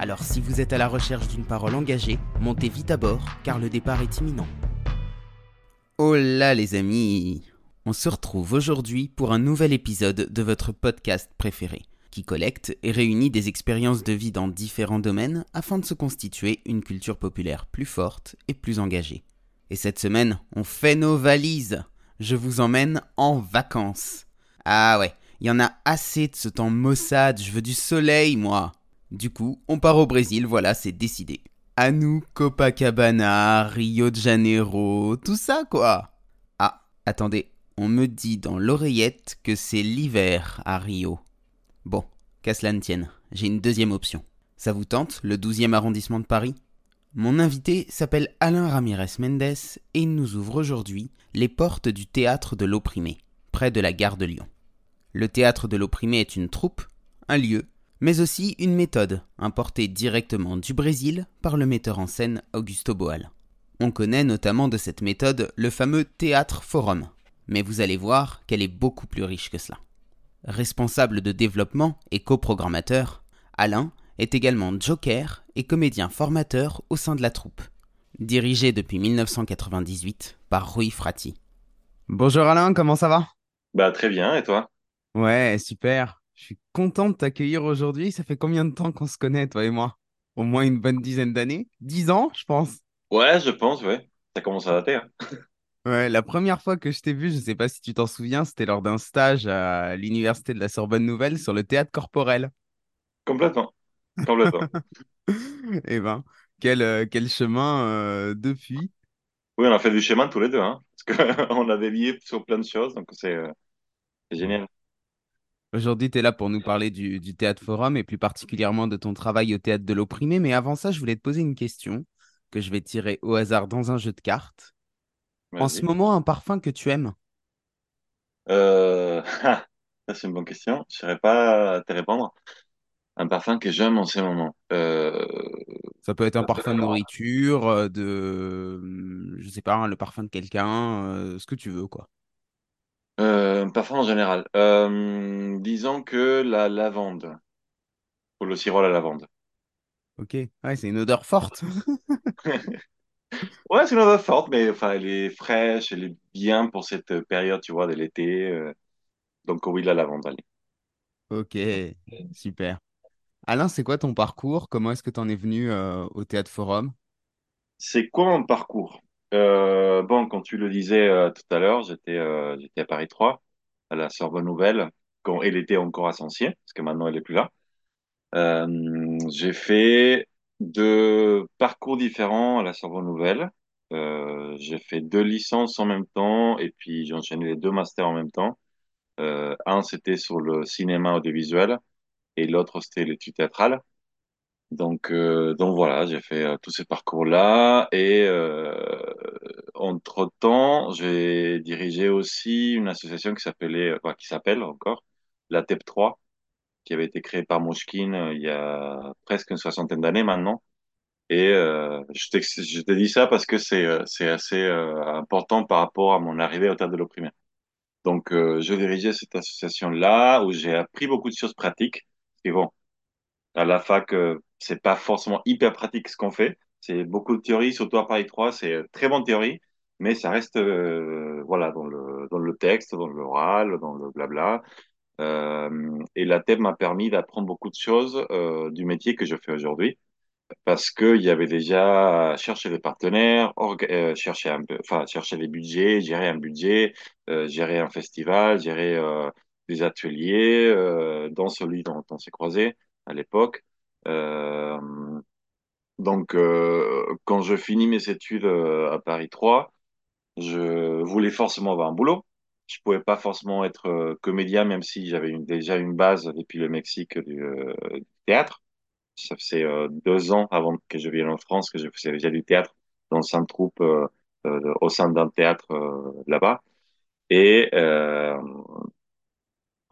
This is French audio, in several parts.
Alors si vous êtes à la recherche d'une parole engagée, montez vite à bord car le départ est imminent. Oh là les amis. On se retrouve aujourd'hui pour un nouvel épisode de votre podcast préféré, qui collecte et réunit des expériences de vie dans différents domaines afin de se constituer une culture populaire plus forte et plus engagée. Et cette semaine, on fait nos valises. Je vous emmène en vacances. Ah ouais, il y en a assez de ce temps maussade, je veux du soleil moi du coup, on part au Brésil, voilà, c'est décidé. À nous, Copacabana, Rio de Janeiro, tout ça quoi. Ah, attendez, on me dit dans l'oreillette que c'est l'hiver à Rio. Bon, qu'à cela ne tienne, j'ai une deuxième option. Ça vous tente, le 12e arrondissement de Paris? Mon invité s'appelle Alain Ramirez Mendes et il nous ouvre aujourd'hui les portes du théâtre de l'opprimé, près de la gare de Lyon. Le théâtre de l'opprimé est une troupe, un lieu mais aussi une méthode importée directement du Brésil par le metteur en scène Augusto Boal. On connaît notamment de cette méthode le fameux théâtre forum, mais vous allez voir qu'elle est beaucoup plus riche que cela. Responsable de développement et coprogrammateur, Alain est également joker et comédien formateur au sein de la troupe, dirigé depuis 1998 par Rui Frati. Bonjour Alain, comment ça va? Bah très bien, et toi? Ouais, super. Je suis content de t'accueillir aujourd'hui. Ça fait combien de temps qu'on se connaît, toi et moi? Au moins une bonne dizaine d'années? Dix ans, je pense. Ouais, je pense, ouais. Ça commence à dater. Hein. Ouais, la première fois que je t'ai vu, je ne sais pas si tu t'en souviens, c'était lors d'un stage à l'université de la Sorbonne Nouvelle sur le théâtre corporel. Complètement. Complètement. Eh ben, quel, euh, quel chemin euh, depuis. Oui, on a fait du chemin tous les deux, hein, parce qu'on avait lié sur plein de choses, donc c'est euh, génial. Aujourd'hui, tu es là pour nous parler du, Théâtre Forum et plus particulièrement de ton travail au Théâtre de l'Opprimé. Mais avant ça, je voulais te poser une question que je vais tirer au hasard dans un jeu de cartes. En ce moment, un parfum que tu aimes? Euh... Ça, c'est une bonne question. Je ne saurais pas te répondre. Un parfum que j'aime en ce moment. Euh, ça peut être un parfum de nourriture, euh, de, je sais pas, hein, le parfum de quelqu'un, euh, ce que tu veux, quoi. Euh, parfum en général. Euh, disons que la lavande. Ou le sirop à la lavande. Ok, ouais, c'est une odeur forte. ouais, c'est une odeur forte, mais enfin, elle est fraîche, elle est bien pour cette période, tu vois, de l'été. Euh. Donc oui, la lavande, allez. Ok, super. Alain, c'est quoi ton parcours? Comment est-ce que tu en es venu au Théâtre Forum? C'est quoi mon parcours? Euh, bon, quand tu le disais euh, tout à l'heure, j'étais euh, j'étais à Paris 3, à la Sorbonne Nouvelle, quand elle était encore à Sancier, parce que maintenant elle est plus là. Euh, j'ai fait deux parcours différents à la Sorbonne Nouvelle. Euh, j'ai fait deux licences en même temps et puis j'ai enchaîné les deux masters en même temps. Euh, un, c'était sur le cinéma audiovisuel et l'autre, c'était l'étude théâtrale. Donc, euh, donc voilà, j'ai fait euh, tous ces parcours-là et euh, entre-temps, j'ai dirigé aussi une association qui s'appelait, enfin, qui s'appelle encore la TEP 3, qui avait été créée par Moshkin euh, il y a presque une soixantaine d'années maintenant. Et euh, je t'ai je t'ai dit ça parce que c'est euh, c'est assez important par rapport à mon arrivée au Théâtre de l'Opprimé. Donc, je dirigeais cette association-là où j'ai appris beaucoup de choses pratiques. Et bon, à la fac, euh, c'est pas forcément hyper pratique ce qu'on fait. C'est beaucoup de théorie, surtout à Paris 3, c'est euh, très bonne théorie, mais ça reste euh, voilà dans le dans le texte, dans l'oral, dans le blabla. Euh, et la thème m'a permis d'apprendre beaucoup de choses euh, du métier que je fais aujourd'hui, parce que il y avait déjà chercher des partenaires, euh, chercher un peu, enfin chercher les budgets, gérer un budget, gérer un festival, gérer des ateliers, dans celui dont on s'est croisé à l'époque. Euh, donc, euh, quand je finis mes études euh, à Paris 3, je voulais forcément avoir un boulot. Je pouvais pas forcément être comédien, même si j'avais déjà une base depuis le Mexique du, théâtre. Ça faisait deux ans avant que je vienne en France que je faisais déjà du théâtre dans une troupe au sein d'un théâtre là-bas. Et euh,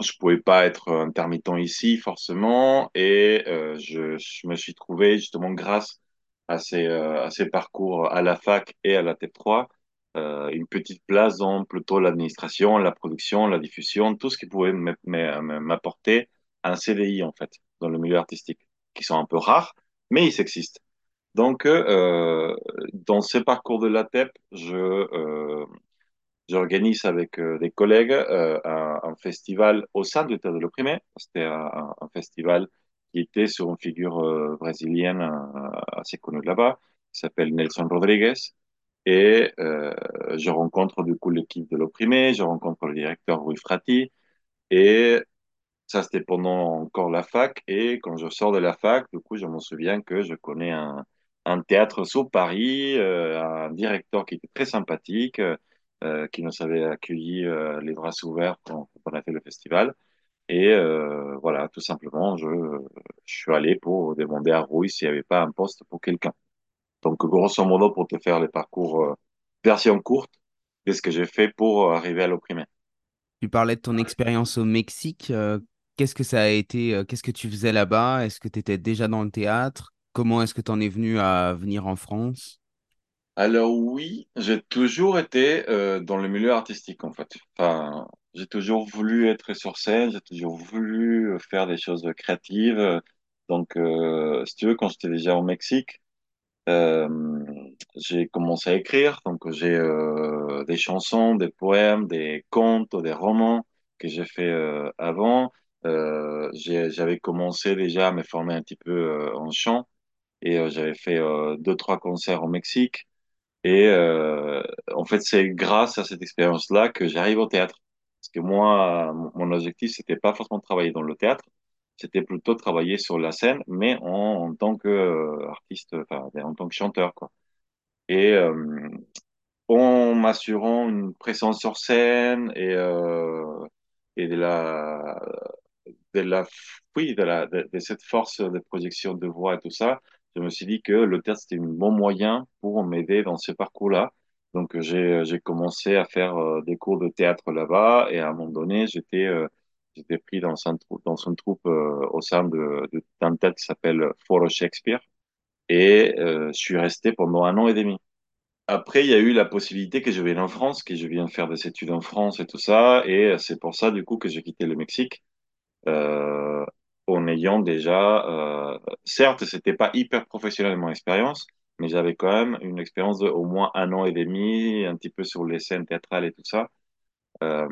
je pouvais pas être intermittent ici forcément et euh, je, je, me suis trouvé justement grâce à ces, euh, à ces parcours à la fac et à la TEP3 euh, une petite place dans plutôt l'administration, la production, la diffusion, tout ce qui pouvait m'apporter un CDI en fait dans le milieu artistique, qui sont un peu rares, mais ils existent. Donc euh, dans ces parcours de la TEP, je euh, J'organise avec euh, des collègues euh, un, festival au sein du Théâtre de l'Opprimé. C'était un, festival qui était sur une figure euh, brésilienne assez connue là-bas, qui s'appelle Nelson Rodriguez. Et je rencontre du coup l'équipe de l'Opprimé, je rencontre le directeur Rui Frati. Et ça, c'était pendant encore la fac. Et quand je sors de la fac, du coup, je me souviens que je connais un, un théâtre sur Paris, un directeur qui était très sympathique, euh, qui nous avait accueillis euh, les bras ouverts quand, on a fait le festival. Et euh, voilà, tout simplement, je, suis allé pour demander à Rouy s'il n'y avait pas un poste pour quelqu'un. Donc, grosso modo, pour te faire les parcours version courte, c'est ce que j'ai fait pour arriver à l'opprimé. Tu parlais de ton expérience au Mexique. Qu'est-ce que ça a été? Qu'est-ce que tu faisais là-bas? Est-ce que tu étais déjà dans le théâtre? Comment est-ce que tu en es venu à venir en France? Alors oui, j'ai toujours été euh, dans le milieu artistique en fait. Enfin, j'ai toujours voulu être sur scène, j'ai toujours voulu euh, faire des choses créatives. Donc, euh, si tu veux, quand j'étais déjà au Mexique, euh, j'ai commencé à écrire. Donc, j'ai euh, des chansons, des poèmes, des contes, des romans que j'ai fait euh, avant. Euh, j'avais commencé déjà à me former un petit peu euh, en chant et euh, j'avais fait euh, deux, trois concerts au Mexique. Et euh, en fait, c'est grâce à cette expérience-là que j'arrive au théâtre. Parce que moi, mon objectif, c'était pas forcément de travailler dans le théâtre, c'était plutôt de travailler sur la scène, mais en, en tant que euh, enfin, en tant que chanteur, quoi. Et euh, en m'assurant une présence sur scène et euh, et de la de la, oui, de la, de cette force de projection de voix et tout ça, je me suis dit que le théâtre, c'était un bon moyen pour m'aider dans ce parcours-là. Donc, j'ai, commencé à faire euh, des cours de théâtre là-bas et à un moment donné, j'étais, euh, pris dans, un, trou- dans une troupe euh, au sein de, de, d'un théâtre qui s'appelle Foro Shakespeare et je suis resté pendant un an et demi. Après, il y a eu la possibilité que je vienne en France, que je vienne faire des études en France et tout ça, et c'est pour ça, du coup, que j'ai quitté le Mexique en ayant déjà, euh, certes, c'était pas hyper professionnel mon expérience, mais j'avais quand même une expérience de au moins un an et demi, un petit peu sur les scènes théâtrales et tout ça. Euh,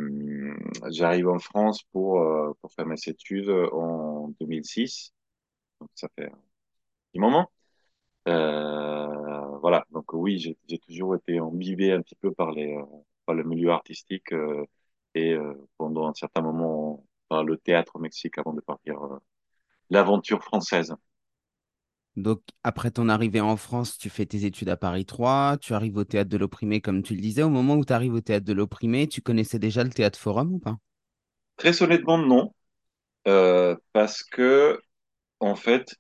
j'arrive en France pour, euh, pour faire mes études en 2006, donc ça fait un petit moment. Euh, voilà, donc oui, j'ai toujours été imbibé un petit peu par les, euh, par le milieu artistique euh, et euh, pendant un certain moment le théâtre au Mexique avant de partir euh, l'aventure française. Donc, après ton arrivée en France, tu fais tes études à Paris 3, tu arrives au théâtre de l'Opprimé, comme tu le disais. Au moment où tu arrives au théâtre de l'Opprimé, tu connaissais déjà le théâtre Forum ou pas? Très honnêtement, non, euh, parce que en fait,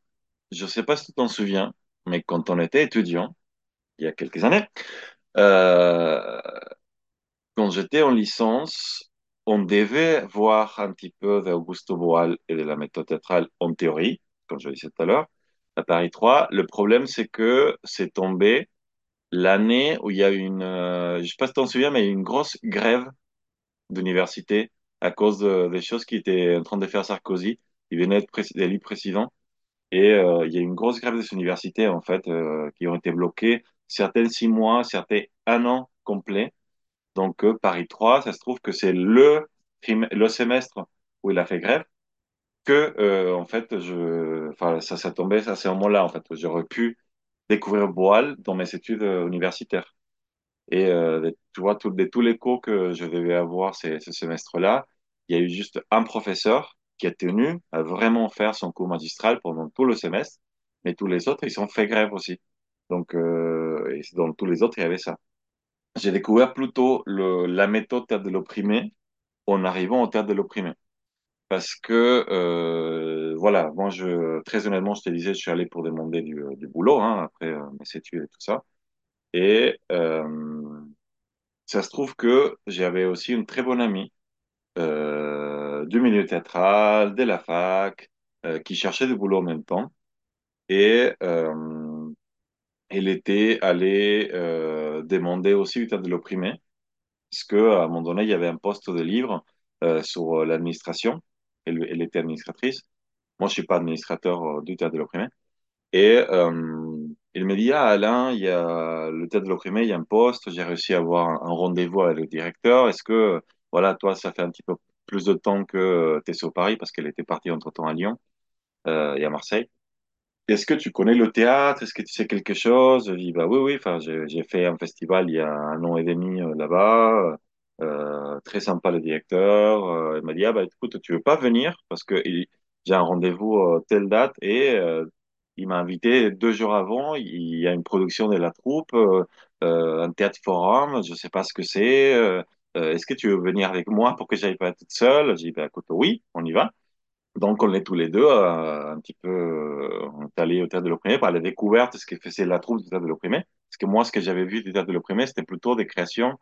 je sais pas si tu t'en souviens, mais quand on était étudiant, il y a quelques années, euh, quand j'étais en licence, on devait voir un petit peu d'Augusto Boal et de la méthode théâtrale en théorie, comme je le disais tout à l'heure, à Paris 3. Le problème, c'est que c'est tombé l'année où il y a une, euh, je sais pas si tu t'en souviens, mais une grosse grève d'université à cause de- des choses qui étaient en train de faire Sarkozy. Il venait d'être élu président et euh, il y a eu une grosse grève des universités en fait euh, qui ont été bloquées, certaines six mois, certaines un an complet. Donc Paris 3, ça se trouve que c'est le le semestre où il a fait grève que euh, en fait je, enfin ça, ça tombait à ce moment-là en fait. J'aurais pu découvrir Boal dans mes études euh, universitaires. Et euh, tu vois, tout, de tous les cours que je devais avoir ces, ce semestre-là, il y a eu juste un professeur qui a tenu à vraiment faire son cours magistral pendant tout le semestre, mais tous les autres, ils ont fait grève aussi. Donc, euh, et dans tous les autres, il y avait ça. J'ai découvert plutôt la méthode théâtre de l'opprimé en arrivant au théâtre de l'opprimé. Parce que, euh, voilà, moi, je, très honnêtement, je te disais, je suis allé pour demander du, du boulot, hein, après euh, mes études et tout ça. Et euh, ça se trouve que j'avais aussi une très bonne amie euh, du milieu théâtral, de la fac, euh, qui cherchait du boulot en même temps. Et euh, elle était allée euh, demander aussi du de l'opprimé, parce que à un moment donné, il y avait un poste de livre euh, sur euh, l'administration. Elle, était administratrice. Moi, je suis pas administrateur du théâtre de l'opprimé. Et il me dit, ah Alain, il y a le théâtre de l'opprimé, il y a un poste, j'ai réussi à avoir un, rendez-vous avec le directeur. Est-ce que, voilà, toi, ça fait un petit peu plus de temps que tu es sur Paris, parce qu'elle était partie entre-temps à Lyon et à Marseille. Est-ce que tu connais le théâtre? Est-ce que tu sais quelque chose? Je dis, bah oui, oui, enfin, j'ai fait un festival il y a un an et demi euh, là-bas. Euh, très sympa le directeur. Euh, il m'a dit, ah bah écoute, tu veux pas venir? Parce que j'ai un rendez-vous euh, telle date et euh, il m'a invité deux jours avant. Il y a une production de la troupe, euh, euh, un théâtre forum, je sais pas ce que c'est. Est-ce que tu veux venir avec moi pour que j'aille pas toute seule? J'ai dit, bah écoute, oui, on y va. Donc, on est tous les deux euh, un petit peu, euh, on est allé au théâtre de l'opprimé par la découverte de ce que faisait la troupe du théâtre de l'opprimé. Parce que moi, ce que j'avais vu du théâtre de l'opprimé, c'était plutôt des créations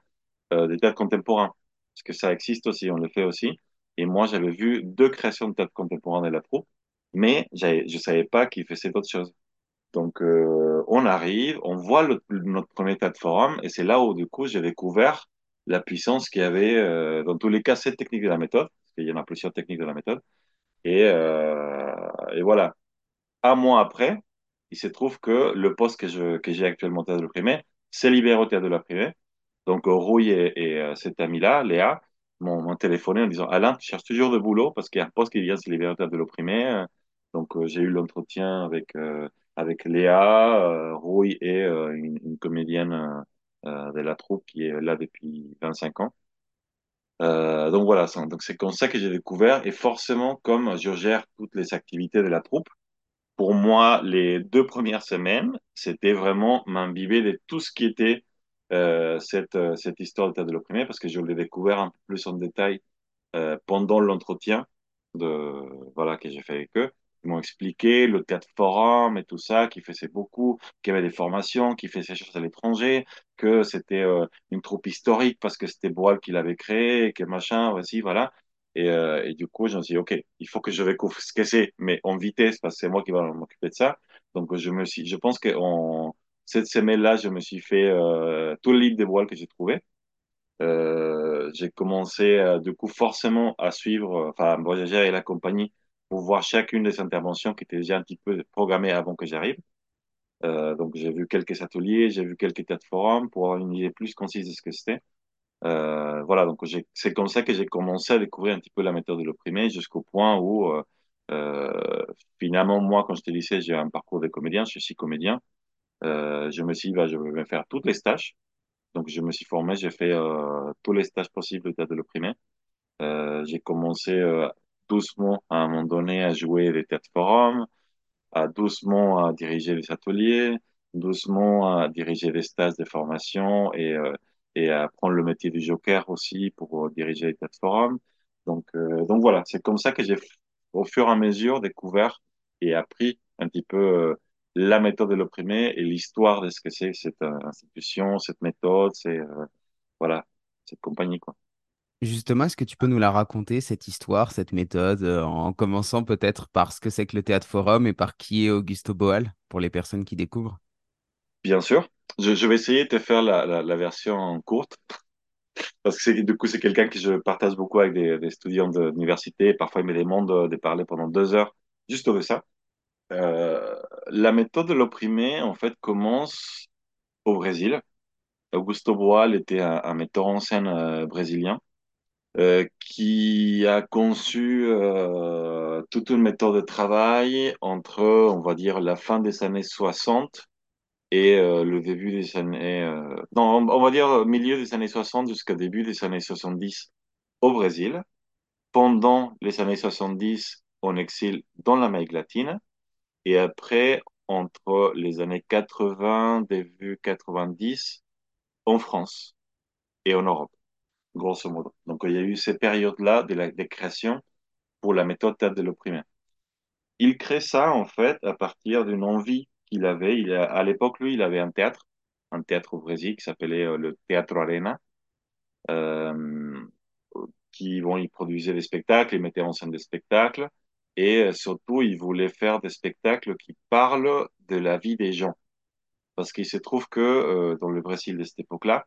euh, de théâtre contemporain. Parce que ça existe aussi, on le fait aussi. Et moi, j'avais vu deux créations de théâtre contemporain de la troupe, mais je savais pas qu'ils faisaient d'autres choses. Donc, euh, on arrive, on voit notre premier théâtre forum, et c'est là où, du coup, j'ai découvert la puissance qu'il y avait, euh, dans tous les cas, cette technique de la méthode, parce qu'il y en a plusieurs techniques de la méthode. Et, euh, et voilà. Un mois après, il se trouve que le poste que je, que j'ai actuellement au théâtre de l'opprimé s'est libéré au théâtre de l'opprimé. Donc, euh, Rouille et, et euh, cette amie-là, Léa, m'ont téléphoné en disant, Alain, tu cherches toujours de boulot parce qu'il y a un poste qui vient de se libérer au théâtre de l'opprimé. Donc, euh, j'ai eu l'entretien avec, euh, avec Léa, Rouille et une, une comédienne de la troupe qui est là depuis 25 ans. Euh, donc voilà, donc c'est comme ça que j'ai découvert. Et forcément, comme je gère toutes les activités de la troupe, pour moi, les deux premières semaines, c'était vraiment m'imbiber de tout ce qui était euh, cette, euh, cette histoire de de l'opprimé, parce que je l'ai découvert un peu plus en détail pendant l'entretien de voilà que j'ai fait avec eux. Ils m'ont expliqué le théâtre forum et tout ça, qui faisait beaucoup, qu'il y avait des formations, qui faisait choses à l'étranger, que c'était euh, une troupe historique parce que c'était Boal qui l'avait créé, et que machin, voici, voilà. Et, euh, et du coup, je me suis dit, OK, il faut que je découvre ce que c'est, mais en vitesse, parce que c'est moi qui vais m'occuper de ça. Donc, je me suis, je pense que en, cette semaine-là, je me suis fait euh, tout le livre des Boal que j'ai trouvé. Euh, j'ai commencé euh, du coup forcément à suivre, euh, enfin voyager avec la compagnie pour voir chacune des interventions qui étaient déjà un petit peu programmées avant que j'arrive. Euh, donc j'ai vu quelques ateliers, j'ai vu quelques têtes forums pour avoir une idée plus concise de ce que c'était. Euh, voilà, donc c'est comme ça que j'ai commencé à découvrir un petit peu la méthode de l'opprimé jusqu'au point où euh, finalement moi quand j'étais lycée j'ai un parcours de comédien, je suis comédien. Je me suis dit bah, je vais faire toutes les stages. Donc, je me suis formé, j'ai fait tous les stages possibles au théâtre de l'opprimé. J'ai commencé doucement, à un moment donné, à jouer des théâtres forums, à doucement à diriger les ateliers, doucement à diriger des stages de formation et, euh, et à prendre le métier du joker aussi pour euh, diriger les théâtres forums. Donc, euh, donc voilà, c'est comme ça que j'ai, au fur et à mesure, découvert et appris un petit peu euh, la méthode de l'opprimé et l'histoire de ce que c'est cette euh, institution, cette méthode, c'est euh, voilà, cette compagnie quoi. Justement, est-ce que tu peux nous la raconter, cette histoire, cette méthode, euh, en commençant peut-être par ce que c'est que le Théâtre Forum et par qui est Augusto Boal, pour les personnes qui découvrent? Bien sûr, je, vais essayer de te faire la, version courte parce que du coup c'est quelqu'un que je partage beaucoup avec des, étudiants de l'université. Parfois il me demande de, de parler pendant deux heures juste de ça. Euh, la méthode de l'opprimé en fait commence au Brésil. Augusto Boal était un, un metteur en scène euh, brésilien euh, qui a conçu euh, toute une méthode de travail entre, on va dire, la fin des années 60 et euh, le début des années... euh, non, on, on va dire milieu des années 60 jusqu'au début des années 70 au Brésil. Pendant les années 70, en exil dans l'Amérique latine. Et après, entre les années 80, début 90, en France et en Europe, grosso modo. Donc, il y a eu ces périodes-là de la de création pour la méthode théâtre de l'opprimé. il crée ça, en fait, à partir d'une envie qu'il avait. Il a- à l'époque, lui, il avait un théâtre, un théâtre au Brésil qui s'appelait euh, le Teatro Arena, euh, qui, bon, il produisait des spectacles, il mettait en scène des spectacles, et euh, surtout, il voulait faire des spectacles qui parlent de la vie des gens. Parce qu'il se trouve que euh, dans le Brésil de cette époque-là,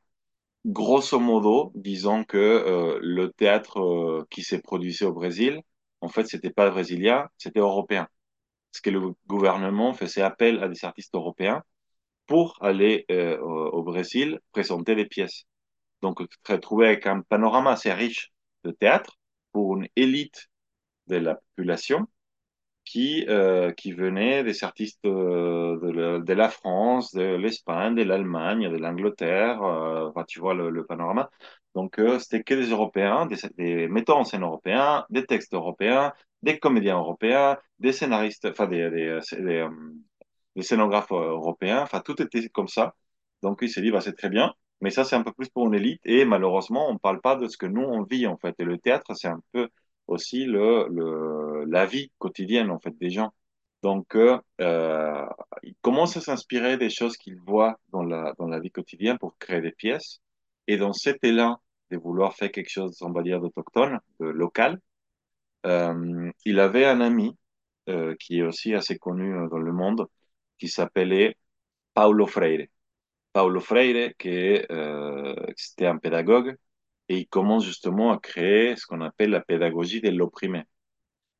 grosso modo, disons que euh, le théâtre euh, qui s'est produit au Brésil, en fait, c'était pas brésilien, c'était européen. Parce que le gouvernement faisait appel à des artistes européens pour aller euh, au, au Brésil présenter des pièces. Donc, retrouvais avec un panorama assez riche de théâtre pour une élite de la population qui, euh, qui venaient des artistes euh, de, la, France, de l'Espagne, de l'Allemagne, de l'Angleterre. Euh, enfin, tu vois le, panorama. Donc, euh, c'était que des Européens, des, des metteurs en scène européens, des textes européens, des comédiens européens, des scénaristes, enfin, des, des, des, euh, des scénographes euh, européens. Enfin, tout était comme ça. Donc, il s'est dit, bah, c'est très bien. Mais ça, c'est un peu plus pour une élite. Et malheureusement, on ne parle pas de ce que nous, on vit, en fait. Et le théâtre, c'est un peu aussi le, le, la vie quotidienne, en fait, des gens. Donc, euh, euh, il commence à s'inspirer des choses qu'il voit dans la, dans la vie quotidienne pour créer des pièces. Et dans cet élan de vouloir faire quelque chose, on va dire, d'autochtone, de local, euh, il avait un ami euh, qui est aussi assez connu euh, dans le monde, qui s'appelait Paulo Freire. Paulo Freire, qui euh, c'était un pédagogue, et il commence justement à créer ce qu'on appelle la pédagogie de l'opprimé.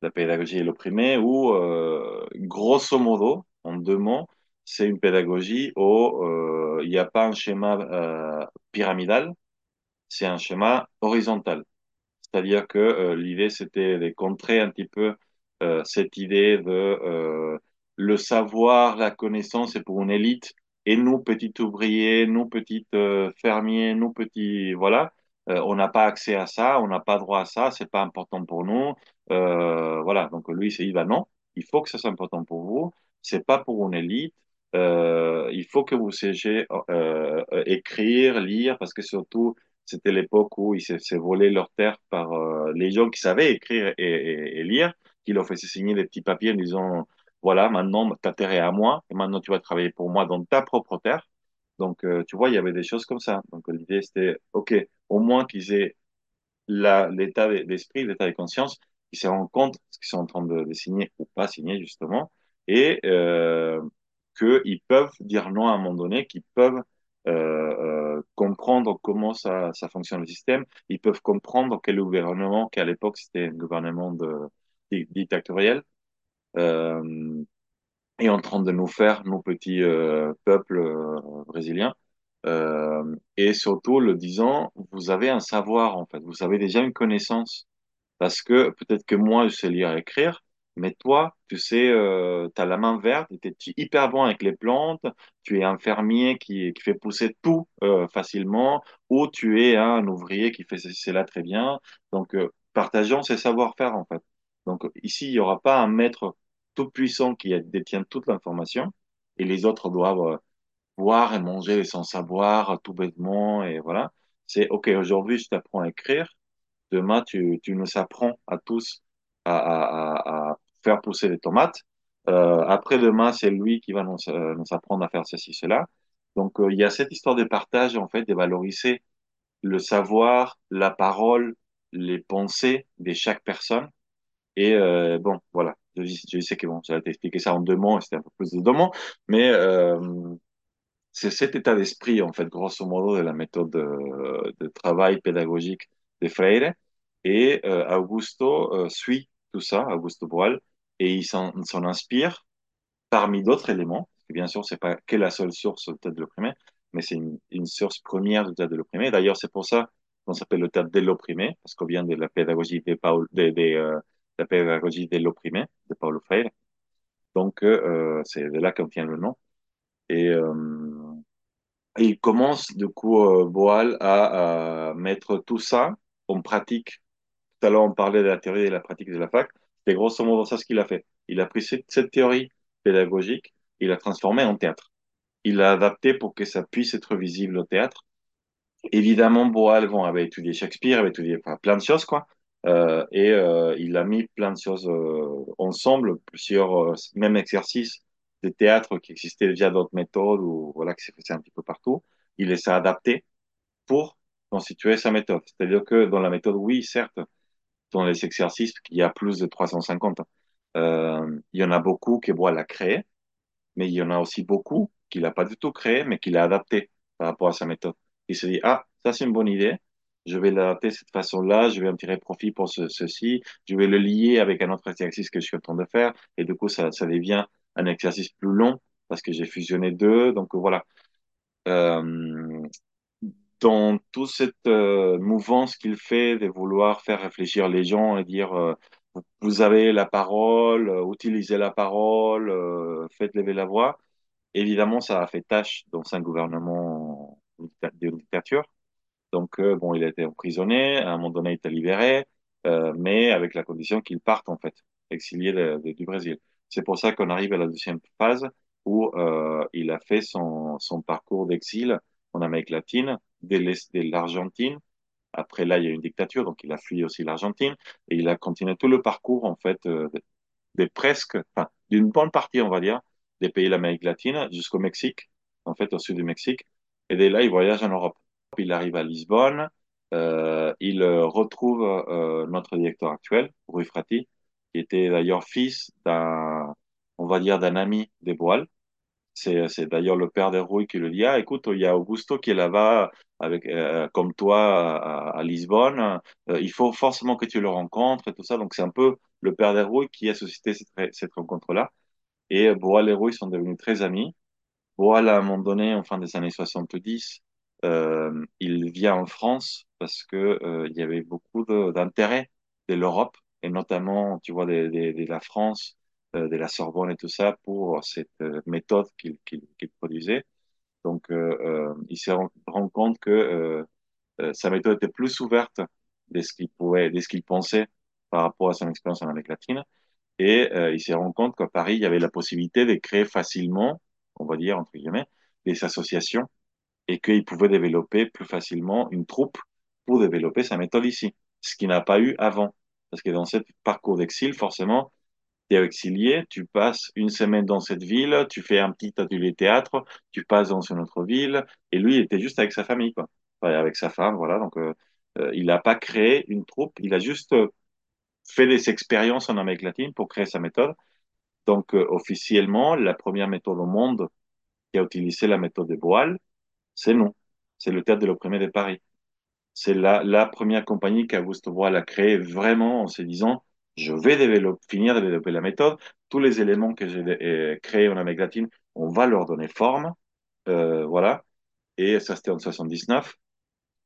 La pédagogie de l'opprimé, où, euh, grosso modo, en deux mots, c'est une pédagogie où euh, il n'y a pas un schéma euh, pyramidal, c'est un schéma horizontal. C'est-à-dire que euh, l'idée, c'était de contrer un petit peu cette idée de le savoir, la connaissance, c'est pour une élite, et nous, petits ouvriers, nous, petits fermiers, nous, petits, voilà, euh, on n'a pas accès à ça, on n'a pas droit à ça, c'est pas important pour nous. Euh, voilà, donc lui, il dit, bah non, il faut que ça soit important pour vous, c'est pas pour une élite. Euh, il faut que vous sachiez euh, euh, écrire, lire, parce que surtout, c'était l'époque où ils se, volaient leurs terres par euh, les gens qui savaient écrire et, et, et, lire, qui leur faisaient signer des petits papiers en disant, voilà, maintenant ta terre est à moi, et maintenant tu vas travailler pour moi dans ta propre terre. Donc, euh, tu vois, il y avait des choses comme ça. Donc, l'idée, c'était, OK, au moins qu'ils aient l'état d'esprit, l'état de conscience, qu'ils se rendent compte qu'ils sont en train de, de signer ou pas signer, justement, et euh, qu'ils peuvent dire non à un moment donné, qu'ils peuvent euh, euh, comprendre comment ça, ça fonctionne le système, ils peuvent comprendre quel gouvernement, qu'à l'époque c'était un gouvernement de, di- dictatorial, euh, est en train de nous faire, nos petits euh, peuples euh, brésiliens. Euh, et surtout, le disant, vous avez un savoir, en fait. Vous avez déjà une connaissance. Parce que peut-être que moi, je sais lire et écrire, mais toi, tu sais, euh, tu as la main verte, tu es hyper bon avec les plantes, tu es un fermier qui, qui fait pousser tout euh, facilement, ou tu es un ouvrier qui fait ceci, là très bien. Donc, euh, partageons ces savoir-faire, en fait. Donc, ici, il n'y aura pas un maître tout puissant qui détient toute l'information, et les autres doivent euh, boire et manger sans savoir, tout bêtement, et voilà. C'est, OK, aujourd'hui, je t'apprends à écrire Demain, tu, tu nous apprends à tous à, à, à, faire pousser les tomates. Euh, après-demain, c'est lui qui va nous, euh, nous apprendre à faire ceci, cela. Donc, euh, il y a cette histoire de partage, en fait, de valoriser le savoir, la parole, les pensées de chaque personne. Et bon, voilà. Je, sais que bon, j'allais t'expliquer ça en deux mots, c'était un peu plus de deux mots, mais euh, c'est cet état d'esprit, en fait, grosso modo, de la méthode de, de travail pédagogique de Freire. Et euh, Augusto euh, suit tout ça, Augusto Boal, et il s'en inspire parmi d'autres éléments. Bien sûr, c'est pas que la seule source du théâtre de l'opprimé, mais c'est une, source première du théâtre de l'opprimé. D'ailleurs, c'est pour ça qu'on s'appelle le théâtre de l'opprimé, parce qu'on vient de la pédagogie de, euh, la pédagogie de l'opprimé, de Paulo Freire. Donc, euh, c'est de là qu'on tient le nom. Et, euh, il commence, du coup, euh, Boal à, mettre tout ça en pratique tout à l'heure, on parlait de la théorie et de la pratique de la fac. C'est grosso modo ça ce qu'il a fait. Il a pris cette, théorie pédagogique, il l'a transformée en théâtre. Il l'a adapté pour que ça puisse être visible au théâtre. Évidemment, Boal bon, avait étudié Shakespeare, avait étudié plein de choses, quoi. Euh, et euh, il a mis plein de choses euh, ensemble, plusieurs euh, même exercices de théâtre qui existaient déjà d'autres méthodes ou voilà qui s'est un petit peu partout. Il les a adaptés pour constituer sa méthode. C'est-à-dire que dans la méthode, oui, certes, dans les exercices, il y a plus de 350. Euh, il y en a beaucoup que Boile a créé, mais il y en a aussi beaucoup qu'il n'a pas du tout créé, mais qu'il a adapté par rapport à sa méthode. Il se dit, ah, ça c'est une bonne idée, je vais l'adapter de cette façon-là, je vais en tirer profit pour ce, ceci, je vais le lier avec un autre exercice que je suis en train de faire, et du coup, ça, ça devient un exercice plus long parce que j'ai fusionné deux. Donc voilà. Euh, dans toute cette euh, mouvance qu'il fait de vouloir faire réfléchir les gens et dire euh, vous avez la parole, euh, utilisez la parole, euh, faites lever la voix, évidemment ça a fait tâche dans un gouvernement de dictature. Donc euh, bon, il a été emprisonné, à un moment donné il été libéré, euh, mais avec la condition qu'il parte en fait, de, de, du Brésil. C'est pour ça qu'on arrive à la deuxième phase où euh, il a fait son, son parcours d'exil en Amérique latine, dès l'Argentine. Après là, il y a une dictature, donc il a fui aussi l'Argentine et il a continué tout le parcours en fait euh, des presque, enfin d'une bonne partie, on va dire, des pays de l'Amérique latine jusqu'au Mexique, en fait au sud du Mexique. Et dès là, il voyage en Europe. Il arrive à Lisbonne, euh, il retrouve euh, notre directeur actuel, Rui Frati, qui était d'ailleurs fils d'un, on va dire, d'un ami des Boiles. C'est, d'ailleurs le père de Rui qui le dit, ah, écoute, il y a Augusto qui est là-bas, avec, euh, comme toi, à, Lisbonne. Euh, il faut forcément que tu le rencontres et tout ça. Donc, c'est un peu le père de Rui qui a suscité cette, cette rencontre-là. Et Boal et Rui sont devenus très amis. Boal, à un moment donné, en fin des années 70, euh, il vient en France parce que euh, il y avait beaucoup d'intérêt de, de l'Europe et notamment, tu vois, de, de, de la France, euh, de la Sorbonne et tout ça pour cette euh, méthode qu'il qu'il qu'il produisait. Donc, euh, euh, il se rend compte que sa méthode était plus ouverte de ce qu'il pouvait, de ce qu'il pensait par rapport à son expérience en Amérique latine. Et il se rend compte qu'à Paris, il y avait la possibilité de créer facilement, on va dire entre guillemets, des associations et qu'il pouvait développer plus facilement une troupe pour développer sa méthode ici, ce qu'il n'a pas eu avant. Parce que dans ce parcours d'exil, forcément, tu es exilié, tu passes une semaine dans cette ville, tu fais un petit atelier théâtre, tu passes dans une autre ville, et lui, il était juste avec sa famille, quoi. Enfin, avec sa femme, voilà. Donc, euh, euh, il n'a pas créé une troupe, il a juste euh, fait des expériences en Amérique latine pour créer sa méthode. Donc, euh, officiellement, la première méthode au monde qui a utilisé la méthode de Boal, c'est nous. C'est le théâtre de l'opprimé de Paris. C'est la, première compagnie qu'Auguste Boal a créée vraiment en se disant, je vais finir de développer la méthode. Tous les éléments que j'ai euh, créés en Amérique latine, on va leur donner forme. Euh, voilà. Et ça, c'était en 79.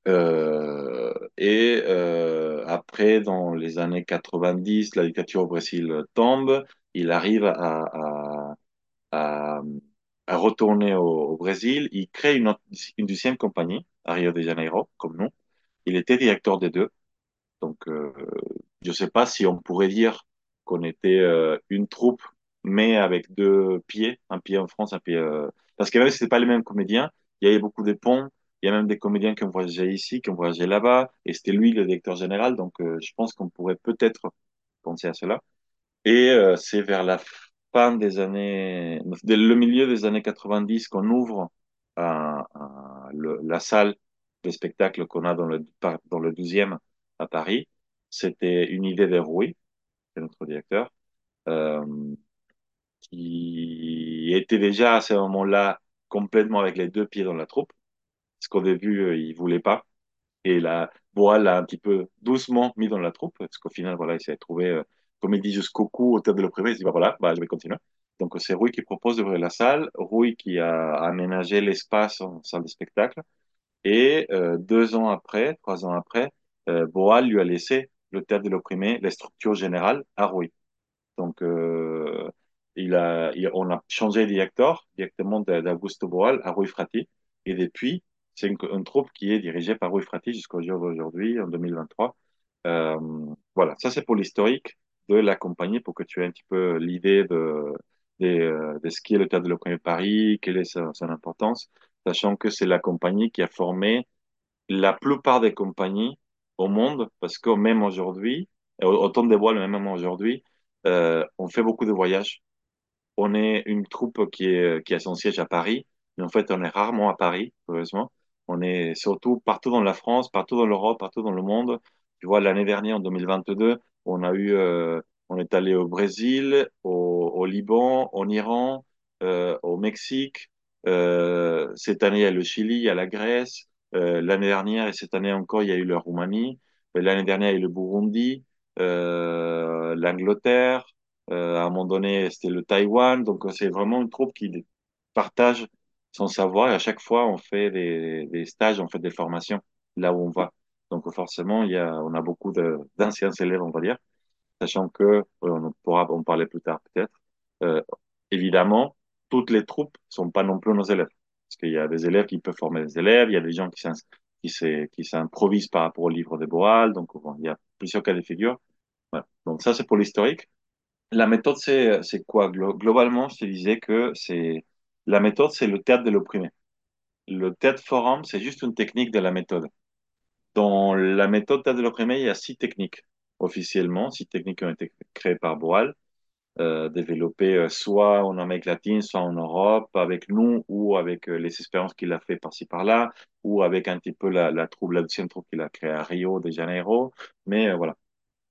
Euh, et après, dans les années 90, la dictature au Brésil tombe. Il arrive à, à retourner au, au, Brésil. Il crée une, une deuxième compagnie à Rio de Janeiro, comme nous. Il était directeur des deux. Donc, euh, je ne sais pas si on pourrait dire qu'on était euh, une troupe, mais avec deux pieds, un pied en France, un pied... Euh... Parce que même si ce pas les mêmes comédiens, il y avait beaucoup de ponts, il y a même des comédiens qui ont voyagé ici, qui ont voyagé là-bas, et c'était lui le directeur général, donc euh, je pense qu'on pourrait peut-être penser à cela. Et euh, c'est vers la fin des années, le milieu des années 90 qu'on ouvre à, à le, la salle de spectacle qu'on a dans le, dans le 12e à Paris. C'était une idée de Rouy, c'est notre directeur, euh, qui était déjà à ce moment-là complètement avec les deux pieds dans la troupe, parce qu'au début, euh, il voulait pas. Et la Boal l'a un petit peu doucement mis dans la troupe, parce qu'au final, voilà, il s'est trouvé, euh, comme il dit, jusqu'au cou au tête de l'opprimé, il dit, bah, voilà, bah, je vais continuer. Donc, c'est Rouy qui propose d'ouvrir la salle, Rouy qui a aménagé l'espace en salle de spectacle. Et euh, deux ans après, trois ans après, euh, Boal lui a laissé le théâtre de l'opprimé, les structures générales à Rouy. Donc, euh, il a, on a changé de directeur directement d'Augusto Boal à Rouy Frati. Et depuis, c'est une, une, troupe qui est dirigée par Rouy Frati jusqu'au jour d'aujourd'hui, en 2023. Euh, voilà, ça c'est pour l'historique de la compagnie, pour que tu aies un petit peu l'idée de, de, de, ce qui est le théâtre de l'opprimé Paris, quelle est son importance, sachant que c'est la compagnie qui a formé la plupart des compagnies au monde parce que même aujourd'hui, autant de voile, même aujourd'hui, euh, on fait beaucoup de voyages. On est une troupe qui, est, qui a son siège à Paris, mais en fait, on est rarement à Paris, heureusement. On est surtout partout dans la France, partout dans l'Europe, partout dans le monde. Tu vois, l'année dernière, en 2022, on a eu, euh, on est allé au Brésil, au, au Liban, en Iran, euh, au Mexique. Euh, cette année, il y a le Chili, il y a la Grèce. Euh, l'année dernière et cette année encore, il y a eu la Roumanie. L'année dernière, il y a eu le Burundi, euh, l'Angleterre. Euh, à un moment donné, c'était le Taïwan. Donc, c'est vraiment une troupe qui partage son savoir et à chaque fois, on fait des, des stages, on fait des formations là où on va. Donc, forcément, il y a, on a beaucoup d'anciens élèves, on va dire, sachant que, on pourra en parler plus tard peut-être. Euh, évidemment, toutes les troupes sont pas non plus nos élèves. Parce qu'il y a des élèves qui peuvent former des élèves, il y a des gens qui s'improvisent par rapport au livre de Boal, donc il y a plusieurs cas de figure. Voilà. Donc ça, c'est pour l'historique. La méthode, c'est c'est quoi? Globalement, je te disais que c'est la méthode, c'est le théâtre de l'opprimé. Le théâtre forum, c'est juste une technique de la méthode. Dans la méthode de il y a six techniques officiellement, six techniques qui ont été créées par Boal euh, développé euh, soit en Amérique latine, soit en Europe, avec nous ou avec euh, les expériences qu'il a fait par-ci par-là, ou avec un petit peu la, la troupe, la deuxième troupe qu'il a créée à Rio de Janeiro. Mais euh, voilà,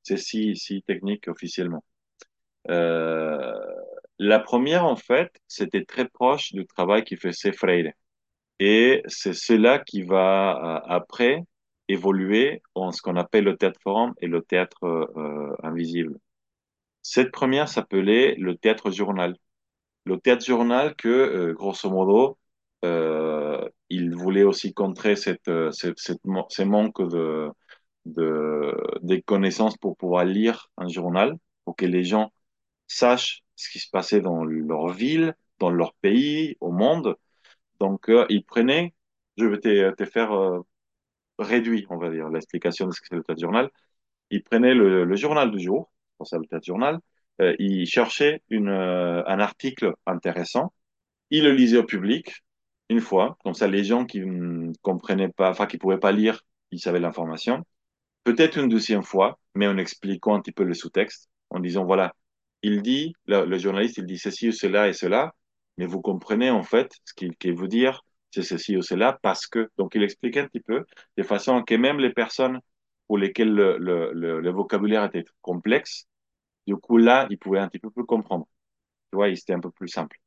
c'est si, si technique officiellement. Euh, la première, en fait, c'était très proche du travail qu'il faisait Freire. Et c'est cela qui va après évoluer en ce qu'on appelle le théâtre forum et le théâtre euh, invisible. Cette première s'appelait le théâtre journal. Le théâtre journal que, euh, grosso modo, euh, il voulait aussi contrer cette, euh, cette, cette, ces manques de, de, des connaissances pour pouvoir lire un journal, pour que les gens sachent ce qui se passait dans leur ville, dans leur pays, au monde. Donc, euh, il prenait, je vais te, te faire euh, réduit, on va dire, l'explication de ce que c'est le théâtre journal. Il prenait le, journal du jour, ça le théâtre journal, euh, il cherchait euh, un article intéressant, il le lisait au public une fois, comme ça les gens qui ne comprenaient pas, enfin qui pouvaient pas lire, ils savaient l'information. Peut-être une deuxième fois, mais en expliquant un petit peu le sous-texte, en disant voilà, il dit, le, journaliste, il dit ceci cela et cela, mais vous comprenez en fait ce qu'il qu veut dire, c'est ceci ou cela, parce que. Donc il expliquait un petit peu, de façon que même les personnes pour lesquelles le, le, le, le vocabulaire était complexe, du coup, là, il pouvait un petit peu plus comprendre. Tu vois, c'était un peu plus simple.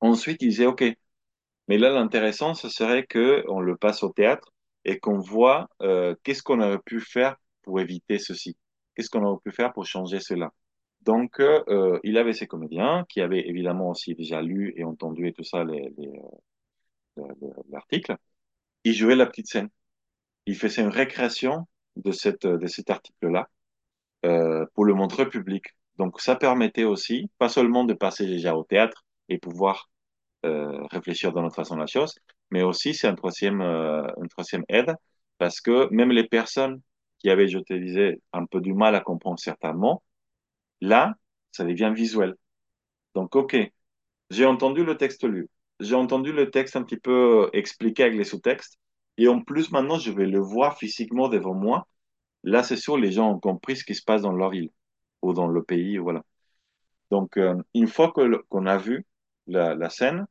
Ensuite, il disait, OK, mais là, l'intéressant, ce serait que on le passe au théâtre et qu'on voit euh, qu'est-ce qu'on aurait pu faire pour éviter ceci? Qu'est-ce qu'on aurait pu faire pour changer cela? Donc, euh, il avait ses comédiens qui avaient évidemment aussi déjà lu et entendu et tout ça, les, les, euh, l'article. Il jouait la petite scène. Il faisait une récréation de, cette, de cet article-là euh, pour le montrer au public. Donc ça permettait aussi, pas seulement de passer déjà au théâtre et pouvoir euh, réfléchir dans notre façon de la chose, mais aussi c'est un troisième, euh, une troisième aide parce que même les personnes qui avaient, je te disais, un peu du mal à comprendre certains mots, là, ça devient visuel. Donc, ok, j'ai entendu le texte lu, j'ai entendu le texte un petit peu expliqué avec les sous-textes, et en plus maintenant, je vais le voir physiquement devant moi. Là, c'est sûr, les gens ont compris ce qui se passe dans leur ville ou dans le pays, voilà. Donc, euh, une fois qu'on a vu la, scène,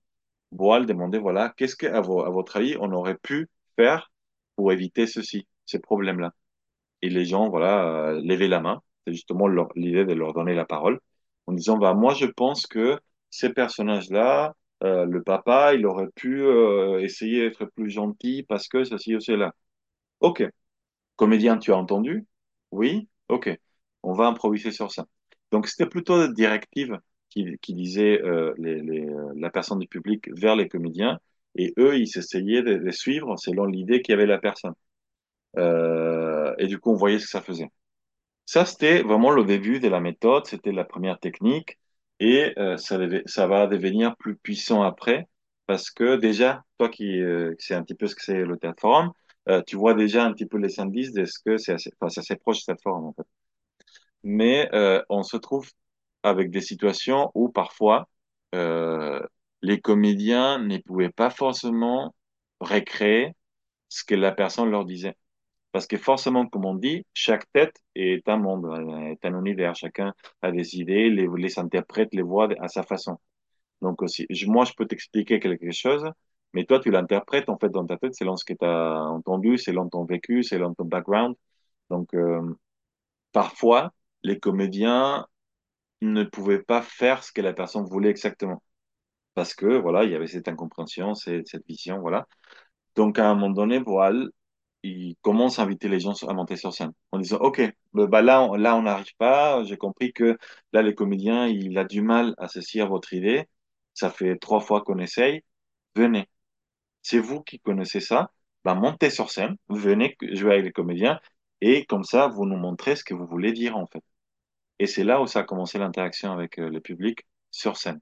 Boal demandait, voilà, qu'est-ce que, à, vo à, votre avis, on aurait pu faire pour éviter ceci, ces problèmes-là? Et les gens, voilà, euh, levaient la main. C'est justement l'idée de leur donner la parole en disant, bah, moi, je pense que ces personnages-là, euh, le papa, il aurait pu euh, essayer d'être plus gentil parce que ceci ou cela. Ok. Comédien, tu as entendu? Oui? Ok on va improviser sur ça. Donc c'était plutôt des directives qui, qui disaient euh, les, les, euh, la personne du public vers les comédiens, et eux, ils essayaient de les suivre selon l'idée qu'il y avait la personne. Euh, et du coup, on voyait ce que ça faisait. Ça, c'était vraiment le début de la méthode, c'était la première technique, et euh, ça, ça va devenir plus puissant après, parce que déjà, toi qui, euh, sais un petit peu ce que c'est le théâtre forum, euh, tu vois déjà un petit peu les indices de ce que c'est assez, enfin, assez proche théâtre forum, en fait mais euh, on se trouve avec des situations où parfois euh, les comédiens ne pouvaient pas forcément récréer ce que la personne leur disait. Parce que forcément, comme on dit, chaque tête est un monde, euh, est un univers. Chacun a des idées, les, les interprète, les voit à sa façon. Donc aussi, je- moi, je peux t'expliquer quelque chose, mais toi, tu l'interprètes en fait dans ta tête selon ce que tu as entendu, selon ton vécu, selon ton background. Donc, euh, parfois, les comédiens ne pouvaient pas faire ce que la personne voulait exactement. Parce que, voilà, il y avait cette incompréhension, cette, cette vision, voilà. Donc, à un moment donné, Voile, il commence à inviter les gens à monter sur scène en disant, OK, bah là, on, là, on n'arrive pas. J'ai compris que là, les comédiens, il a du mal à à votre idée. Ça fait trois fois qu'on essaye. Venez. C'est vous qui connaissez ça. Bah, montez sur scène. Venez jouer avec les comédiens. Et comme ça, vous nous montrez ce que vous voulez dire, en fait. Et c'est là où ça a commencé l'interaction avec euh, le public sur scène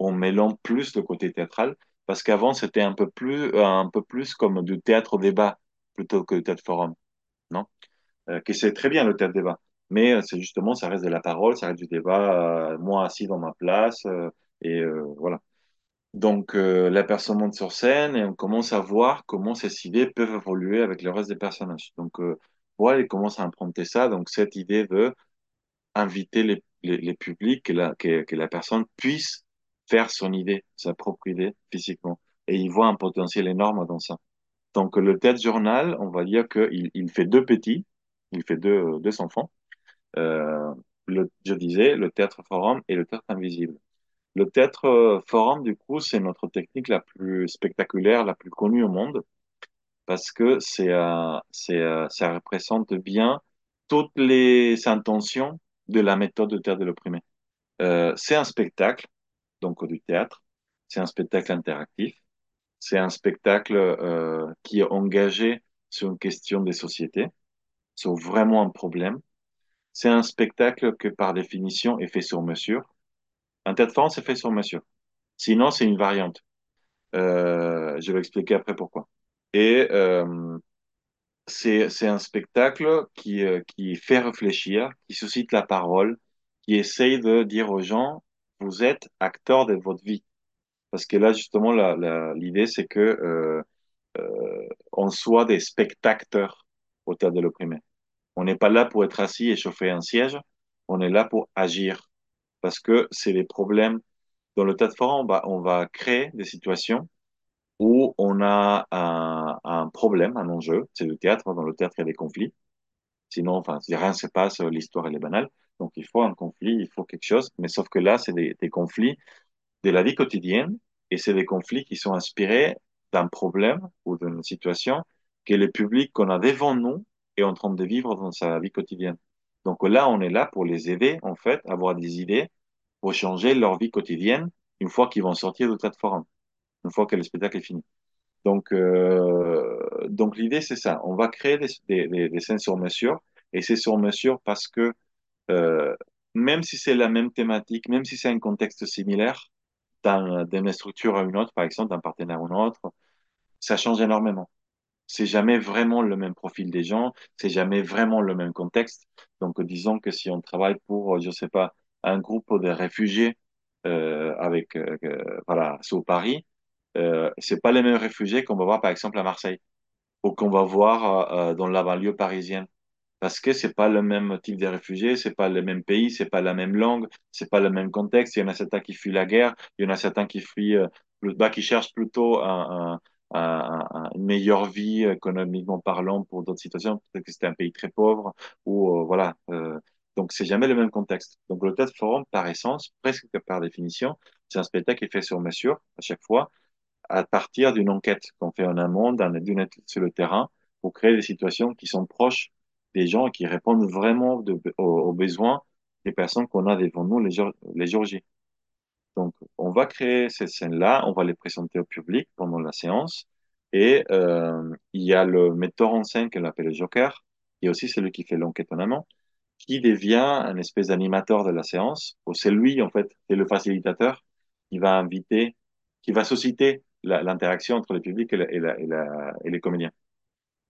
en mêlant plus le côté théâtral, parce qu'avant, c'était un peu plus, un peu plus comme du théâtre débat plutôt que du théâtre forum, non? Euh, que c'est très bien le théâtre débat, mais euh, c'est justement, ça reste de la parole, ça reste du débat, euh, moi assis dans ma place, euh, et voilà. Donc, la personne monte sur scène et on commence à voir comment ces idées peuvent évoluer avec le reste des personnages. Donc, voilà, il commence à emprunter ça. Donc, cette idée de inviter les, les, les publics, que la, que, que la personne puisse faire son idée, sa propre idée physiquement. Et il voit un potentiel énorme dans ça. Donc le théâtre journal, on va dire qu'il il fait deux petits, il fait deux, deux enfants. Euh, le, je disais, le théâtre forum et le théâtre invisible. Le théâtre euh, forum, du coup, c'est notre technique la plus spectaculaire, la plus connue au monde, parce que c'est, euh, c'est, euh, ça représente bien toutes les intentions de la méthode de théâtre de l'opprimé. Euh, c'est un spectacle, donc du théâtre, c'est un spectacle interactif, c'est un spectacle euh, qui est engagé sur une question des sociétés, sur vraiment un problème. C'est un spectacle que par définition est fait sur mesure. Un théâtre forme, c'est fait sur mesure. Sinon, c'est une variante. Euh, je vais expliquer après pourquoi. Et euh, c'est un spectacle qui euh, qui fait réfléchir, qui suscite la parole, qui essaye de dire aux gens, vous êtes acteurs de votre vie. Parce que là, justement, l'idée, c'est que euh, euh, on soit des spectateurs au théâtre de l'opprimé. On n'est pas là pour être assis et chauffer un siège, on est là pour agir. Parce que c'est les problèmes. Dans le théâtre forum, on va, on va créer des situations où on a un, un problème, un enjeu. C'est le théâtre. Dans le théâtre, il y a des conflits. Sinon, enfin, rien ne se passe, l'histoire, elle est banale. Donc, il faut un conflit, il faut quelque chose. Mais sauf que là, c'est des, des conflits de la vie quotidienne et c'est des conflits qui sont inspirés d'un problème ou d'une situation que le public qu'on a devant nous est en train de vivre dans sa vie quotidienne. Donc là, on est là pour les aider, en fait, à avoir des idées pour changer leur vie quotidienne une fois qu'ils vont sortir de cette forum, une fois que le spectacle est fini. Donc, euh, donc l'idée, c'est ça. On va créer des, des, des, des scènes sur mesure et c'est sur mesure parce que euh, même si c'est la même thématique, même si c'est un contexte similaire, d'une structure à une autre, par exemple, d'un partenaire à un autre, ça change énormément. C'est jamais vraiment le même profil des gens, c'est jamais vraiment le même contexte. Donc, disons que si on travaille pour, je sais pas, un groupe de réfugiés euh, avec, euh, voilà, sur Paris, euh, c'est pas les mêmes réfugiés qu'on va voir, par exemple, à Marseille ou qu'on va voir euh, dans la banlieue parisienne parce que c'est pas le même type de réfugiés, c'est pas le même pays, c'est pas la même langue, c'est pas le même contexte. Il y en a certains qui fuient la guerre, il y en a certains qui fuient, euh, bah, qui cherchent plutôt un, un, un, une meilleure vie économiquement parlant pour d'autres situations. Peut-être que c'était un pays très pauvre ou euh, voilà. Euh, donc c'est jamais le même contexte. Donc le théâtre forum, par essence, presque par définition, c'est un spectacle qui est fait sur mesure à chaque fois à partir d'une enquête qu'on fait en amont, d'une étude sur le terrain, pour créer des situations qui sont proches des gens qui répondent vraiment aux, besoins des personnes qu'on a devant nous les les. Donc, on va créer ces scènes-là, on va les présenter au public pendant la séance, et euh, il y a le metteur en scène qu'on appelle le Joker, qui est aussi celui qui fait l'enquête en amont, qui devient un espèce d'animateur de la séance, c'est lui, en fait, c'est le facilitateur, qui va inviter, qui va susciter l'interaction entre le public et, la, et, la, et les comédiens.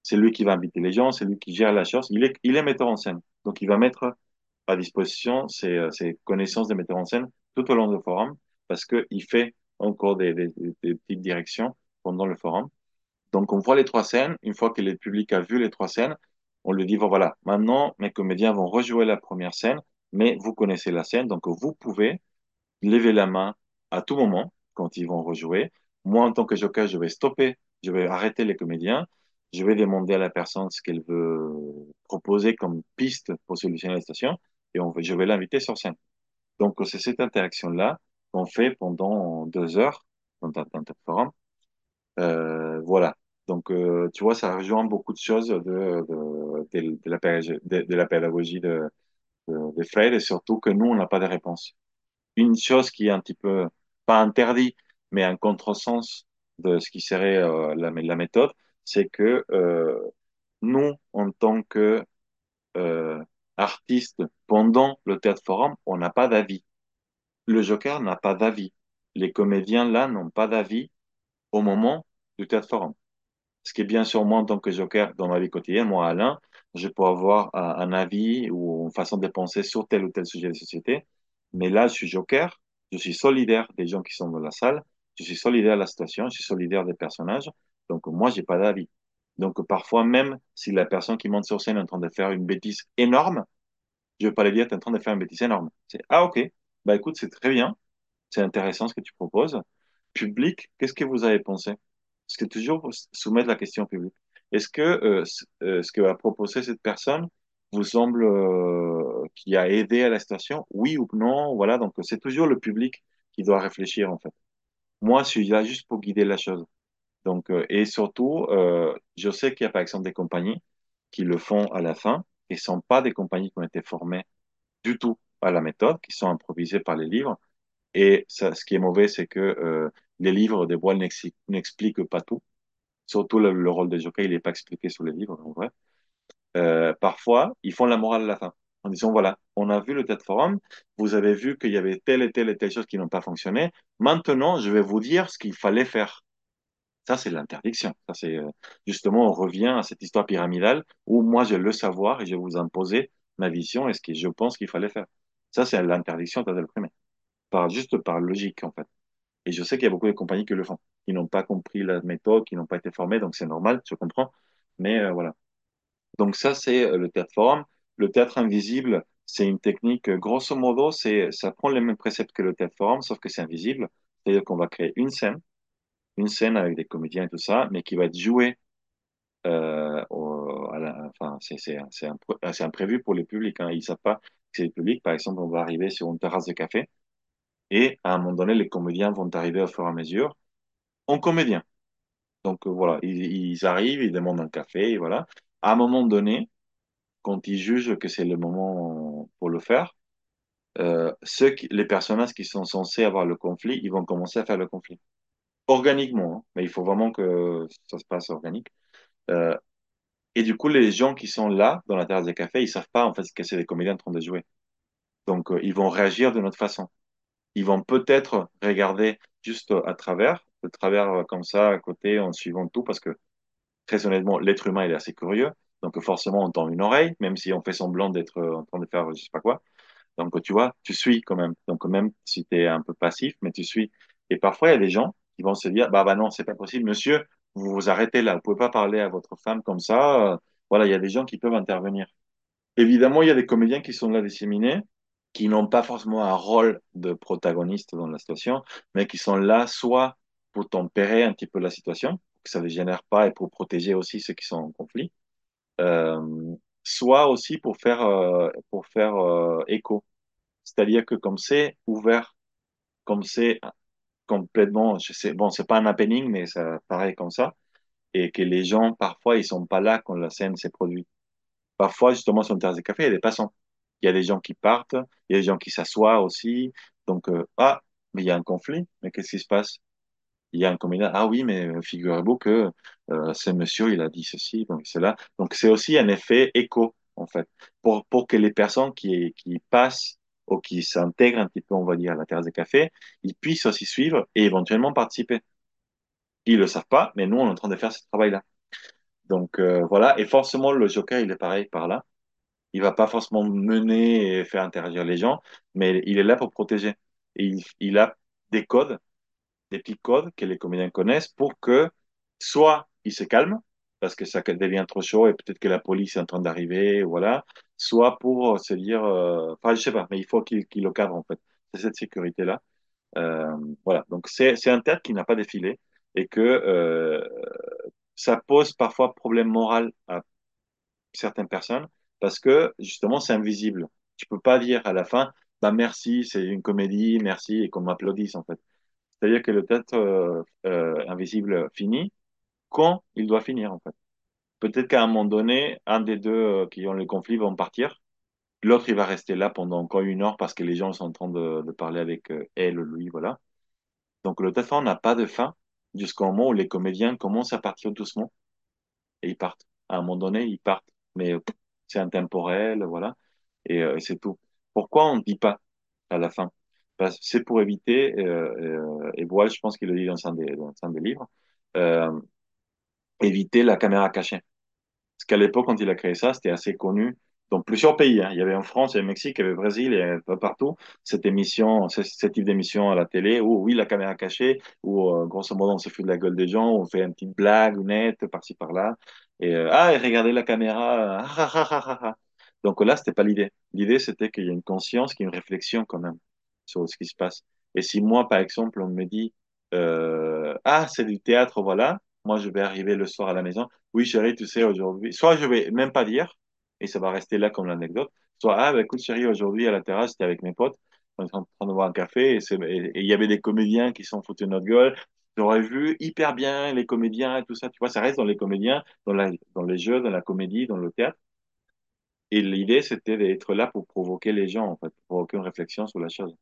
C'est lui qui va inviter les gens, c'est lui qui gère la chose. Il est, metteur en scène. Donc, il va mettre à disposition ses, ses connaissances de metteur en scène tout au long du forum parce qu'il fait encore des, des, des, petites directions pendant le forum. Donc, on voit les trois scènes. Une fois que le public a vu les trois scènes, on lui dit, bon, voilà, maintenant, mes comédiens vont rejouer la première scène, mais vous connaissez la scène, donc vous pouvez lever la main à tout moment quand ils vont rejouer. Moi, en tant que joker, je vais stopper, je vais arrêter les comédiens, je vais demander à la personne ce qu'elle veut proposer comme piste pour solutionner la situation, et on, je vais l'inviter sur scène. Donc, c'est cette interaction-là qu'on fait pendant deux heures dans un forum. Euh, voilà. Donc, euh, tu vois, ça rejoint beaucoup de choses de, de, de, de la, de, la pédagogie de, de, Fred et surtout que nous, on n'a pas de réponse. Une chose qui est un petit peu, pas interdit, mais un contresens de ce qui serait euh, la, méthode, c'est que euh, nous, en tant que euh, artistes, pendant le théâtre forum, on n'a pas d'avis. Le Joker n'a pas d'avis. Les comédiens là n'ont pas d'avis au moment du théâtre forum. Ce qui est bien sûr moi en tant que joker dans ma vie quotidienne, moi Alain, je peux avoir un, avis ou une façon de penser sur tel ou tel sujet de société. Mais là, je suis joker, je suis solidaire des gens qui sont dans la salle, je suis solidaire de la situation, je suis solidaire des personnages. Donc moi, j'ai pas d'avis. Donc parfois, même si la personne qui monte sur scène est en train de faire une bêtise énorme, je vais pas lui dire, tu es en train de faire une bêtise énorme. C'est, ah ok, bah écoute, c'est très bien, c'est intéressant ce que tu proposes. Public, qu'est-ce que vous avez pensé? Est-ce que toujours soumettre la question publique Est-ce que euh, euh, ce que va proposer cette personne vous semble euh, qui a aidé à la situation? Oui ou non? Voilà, donc c'est toujours le public qui doit réfléchir en fait. Moi, je suis là juste pour guider la chose. Donc, euh, et surtout, euh, je sais qu'il y a par exemple des compagnies qui le font à la fin, et ne sont pas des compagnies qui ont été formées du tout à la méthode, qui sont improvisées par les livres. Et ce qui est mauvais, c'est que euh, les livres de Boile n'expliquent pas tout. Surtout le, rôle des jockeys, il n'est pas expliqué sur les livres, en vrai. Parfois, ils font la morale à la fin, en disant, voilà, on a vu le TED Forum, vous avez vu qu'il y avait telle et telle et telle chose qui n'ont pas fonctionné. Maintenant, je vais vous dire ce qu'il fallait faire. Ça, c'est l'interdiction. Ça, c'est euh, justement, on revient à cette histoire pyramidale où moi, j'ai le savoir et je vous imposer ma vision et ce que je pense qu'il fallait faire. Ça, c'est l'interdiction le premier. Par, juste par logique, en fait. Et je sais qu'il y a beaucoup de compagnies qui le font, qui n'ont pas compris la méthode, qui n'ont pas été formées, donc c'est normal, je comprends. Mais euh, voilà. Donc ça, c'est euh, le théâtre forum. Le théâtre invisible, c'est une technique, grosso modo, c'est, ça prend les mêmes préceptes que le théâtre forum, sauf que c'est invisible. C'est-à-dire qu'on va créer une scène une scène avec des comédiens et tout ça, mais qui va être jouée. Euh, c'est imprévu pour les publics. Hein. Ils ne savent pas que c'est le public. Par exemple, on va arriver sur une terrasse de café et à un moment donné, les comédiens vont arriver au fur et à mesure en comédien. Donc euh, voilà, ils, arrivent, ils demandent un café, voilà. À un moment donné, quand ils jugent que c'est le moment pour le faire, euh, ceux les personnages qui sont censés avoir le conflit, ils vont commencer à faire le conflit organiquement, hein. mais il faut vraiment que ça se passe organique. Euh, et du coup, les gens qui sont là, dans la terrasse des cafés, ils savent pas en fait que c'est des comédiens en train de jouer. Donc, euh, ils vont réagir de notre façon. Ils vont peut-être regarder juste à travers, de travers euh, comme ça, à côté, en suivant tout, parce que très honnêtement, l'être humain, il est assez curieux. Donc, forcément, on tend une oreille, même si on fait semblant d'être en train de faire je sais pas quoi. Donc, tu vois, tu suis quand même. Donc, même si tu es un peu passif, mais tu suis. Et parfois, il y a des gens ils vont se dire, bah, bah non, c'est pas possible, monsieur, vous vous arrêtez là, vous pouvez pas parler à votre femme comme ça. Voilà, il y a des gens qui peuvent intervenir. Évidemment, il y a des comédiens qui sont là disséminés, qui n'ont pas forcément un rôle de protagoniste dans la situation, mais qui sont là soit pour tempérer un petit peu la situation, que ça ne génère pas et pour protéger aussi ceux qui sont en conflit, euh, soit aussi pour faire, euh, pour faire euh, écho. C'est-à-dire que comme c'est ouvert, comme c'est complètement, je sais, bon, c'est pas un happening, mais ça paraît comme ça, et que les gens, parfois, ils sont pas là quand la scène s'est produite. Parfois, justement, sur une terrasse de café, il y a des passants. Il y a des gens qui partent, il y a des gens qui s'assoient aussi. Donc, euh, ah, mais il y a un conflit, mais qu'est-ce qui se passe? Il y a un comédien, ah oui, mais euh, figurez-vous que euh, ce monsieur, il a dit ceci, donc c'est là. Donc, c'est aussi un effet écho, en fait, pour, pour que les personnes qui, qui passent ou qui s'intègrent un petit peu, on va dire, à la terrasse de café, ils puissent aussi suivre et éventuellement participer. Ils le savent pas, mais nous, on est en train de faire ce travail-là. Donc euh, voilà, et forcément, le joker, il est pareil par là. Il va pas forcément mener et faire interagir les gens, mais il est là pour protéger. Et il, il a des codes, des petits codes que les comédiens connaissent pour que soit il se calme parce que ça devient trop chaud et peut-être que la police est en train d'arriver, voilà. Soit pour se dire, euh, enfin, je sais pas, mais il faut qu'il qu'il le cadre en fait. C'est cette sécurité-là. Euh, voilà. Donc c'est c'est un théâtre qui n'a pas défilé et que euh, ça pose parfois problème moral à certaines personnes parce que justement c'est invisible. Tu peux pas dire à la fin, bah merci, c'est une comédie, merci et qu'on m'applaudisse en fait. C'est-à-dire que le théâtre euh, euh, invisible finit quand il doit finir, en fait. Peut-être qu'à un moment donné, un des deux euh, qui ont le conflit vont partir. L'autre, il va rester là pendant encore une heure parce que les gens sont en train de, de parler avec euh, elle ou lui, voilà. Donc le théâtre n'a pas de fin jusqu'au moment où les comédiens commencent à partir doucement et ils partent. À un moment donné, ils partent. Mais euh, c'est intemporel, voilà. Et, c'est tout. Pourquoi on ne dit pas à la fin? C'est pour éviter, euh, et Boile, je pense qu'il le dit dans un des, dans un des livres, éviter la caméra cachée. Parce qu'à l'époque, quand il a créé ça, c'était assez connu dans plusieurs pays. hein. Il y avait en France, il y avait au Mexique, il y avait au Brésil, avait partout cette émission, ce, type d'émission à la télé où, oui, la caméra cachée, où, euh, grosso modo, on se fout de la gueule des gens, on fait une petite blague nette par-ci, par-là. Et, euh, ah, et regardez la caméra. ah, ah, ah. Donc là, c'était pas l'idée. L'idée, c'était qu'il y a une conscience, qu'il y a une réflexion quand même sur ce qui se passe. Et si moi, par exemple, on me dit, euh, ah, c'est du théâtre, voilà, moi, je vais arriver le soir à la maison. Oui, chérie, tu sais, aujourd'hui, soit je vais même pas dire, et ça va rester là comme l'anecdote, soit, ah, bah, écoute, chérie, aujourd'hui, à la terrasse, j'étais avec mes potes, on est en train de boire un café, et il y avait des comédiens qui sont foutus de notre gueule. J'aurais vu hyper bien les comédiens et tout ça, tu vois, ça reste dans les comédiens, dans les jeux, dans la comédie, dans le théâtre. Et l'idée, c'était d'être là pour provoquer les gens, en fait, pour provoquer une réflexion sur la chose.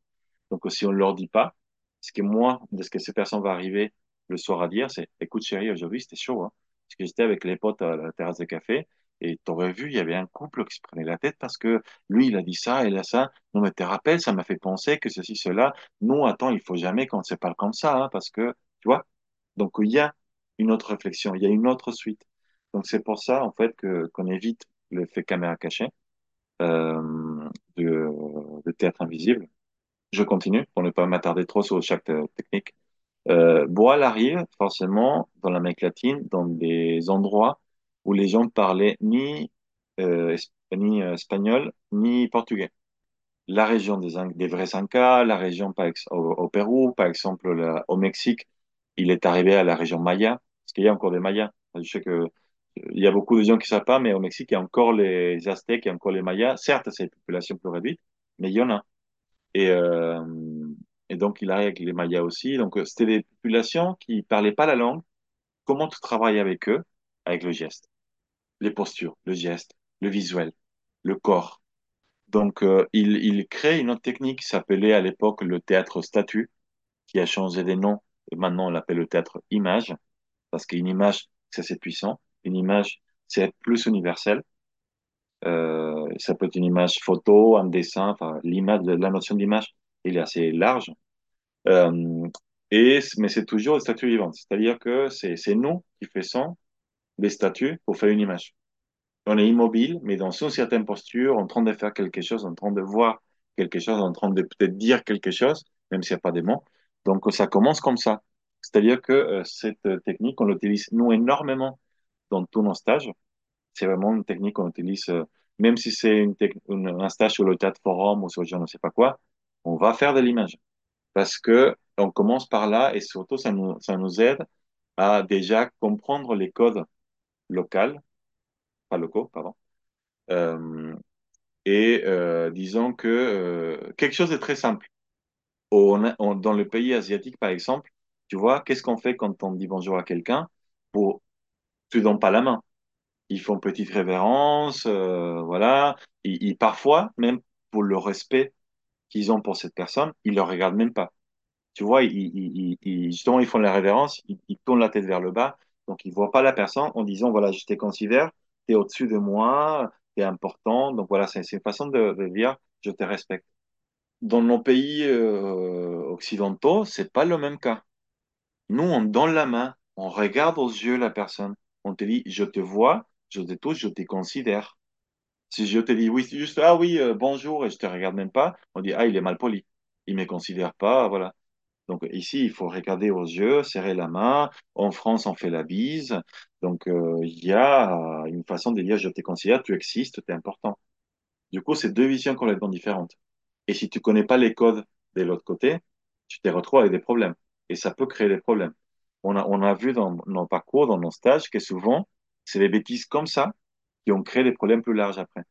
Donc, si on ne leur dit pas, ce que moi, de ce que ces personnes vont arriver le soir à dire, c'est, écoute, chérie, aujourd'hui, c'était chaud, hein. Parce que j'étais avec les potes à la terrasse de café et t'aurais vu, il y avait un couple qui se prenait la tête parce que lui, il a dit ça, il a ça. Non, mais te rappelles, ça m'a fait penser que ceci, cela. Non, attends, il faut jamais qu'on se parle comme ça, hein, parce que, tu vois. Donc, il y a une autre réflexion, il y a une autre suite. Donc, c'est pour ça, en fait, que, qu'on évite le fait caméra cachée, euh, de, de théâtre invisible. Je continue pour ne pas m'attarder trop sur chaque euh, technique. Euh, Boal arrive forcément dans l'Amérique latine, dans des endroits où les gens parlaient ni, euh, ni euh, espagnol ni portugais. La région des, des vrais Incas, la région par ex- au, Pérou, par exemple au Mexique, il est arrivé à la région Maya, parce qu'il y a encore des Mayas. Je sais que il y a beaucoup de gens qui ne savent pas, mais au Mexique, il y a encore les Aztèques, il y a encore les Mayas. Certes, c'est une population plus réduite, mais il y en a. Et, euh, et donc, il arrive avec les Mayas aussi. Donc, euh, c'était des populations qui parlaient pas la langue. Comment tu travailles avec eux? Avec le geste, les postures, le geste, le visuel, le corps. Donc, euh, il, il crée une autre technique qui s'appelait à l'époque le théâtre statue, qui a changé des noms. Et maintenant, on l'appelle le théâtre image, parce qu'une image, c'est assez puissant. Une image, c'est plus universel. Euh, ça peut être une image photo, un dessin, enfin, l'image, la notion d'image, il est assez large. Euh, et, mais c'est toujours des statues vivantes. C'est-à-dire que c'est, nous qui faisons des statues pour faire une image. On est immobile, mais dans une certaine posture, en train de faire quelque chose, en train de voir quelque chose, en train de peut-être dire quelque chose, même s'il n'y a pas de mots. Donc, ça commence comme ça. C'est-à-dire que euh, cette technique, on l'utilise nous énormément dans tous nos stages. C'est vraiment une technique qu'on utilise, euh, même si c'est un stage sur le théâtre forum ou sur je ne sais pas quoi, on va faire de l'image parce que on commence par là et surtout ça nous, ça nous aide à déjà comprendre les codes locaux, pas locaux, pardon. Euh, et euh, disons que euh, quelque chose de très simple. Dans le pays asiatique, par exemple, tu vois, qu'est-ce qu'on fait quand on dit bonjour à quelqu'un pour tu donnes pas la main. Ils font petite révérence, voilà. Et parfois, même pour le respect qu'ils ont pour cette personne, ils le regardent même pas. Tu vois, ils, ils, ils- justement, ils font la révérence, ils, ils tournent la tête vers le bas, donc ils voient pas la personne en disant, voilà, je te considère, tu es au-dessus de moi, tu es important, donc voilà, c'est une façon de, de dire, je te respecte. Dans nos pays euh, occidentaux, c'est pas le même cas. Nous, on donne la main, on regarde aux yeux la personne, on te dit, je te vois, je te touche, je te considère. Si je te dis, oui, juste, ah oui, euh, bonjour, et je te regarde même pas, on dit, ah, il est mal poli, il me considère pas, voilà. Donc ici, il faut regarder aux yeux, serrer la main. En France, on fait la bise. Donc euh, il y a une façon de dire je te considère, tu existes, tu es important. Du coup, c'est deux visions complètement différentes. Et si tu connais pas les codes de l'autre côté, tu te retrouves avec des problèmes. Et ça peut créer des problèmes. On a, on a vu dans nos parcours, dans nos stages, que souvent, c'est des bêtises comme ça qui ont créé des problèmes plus larges après.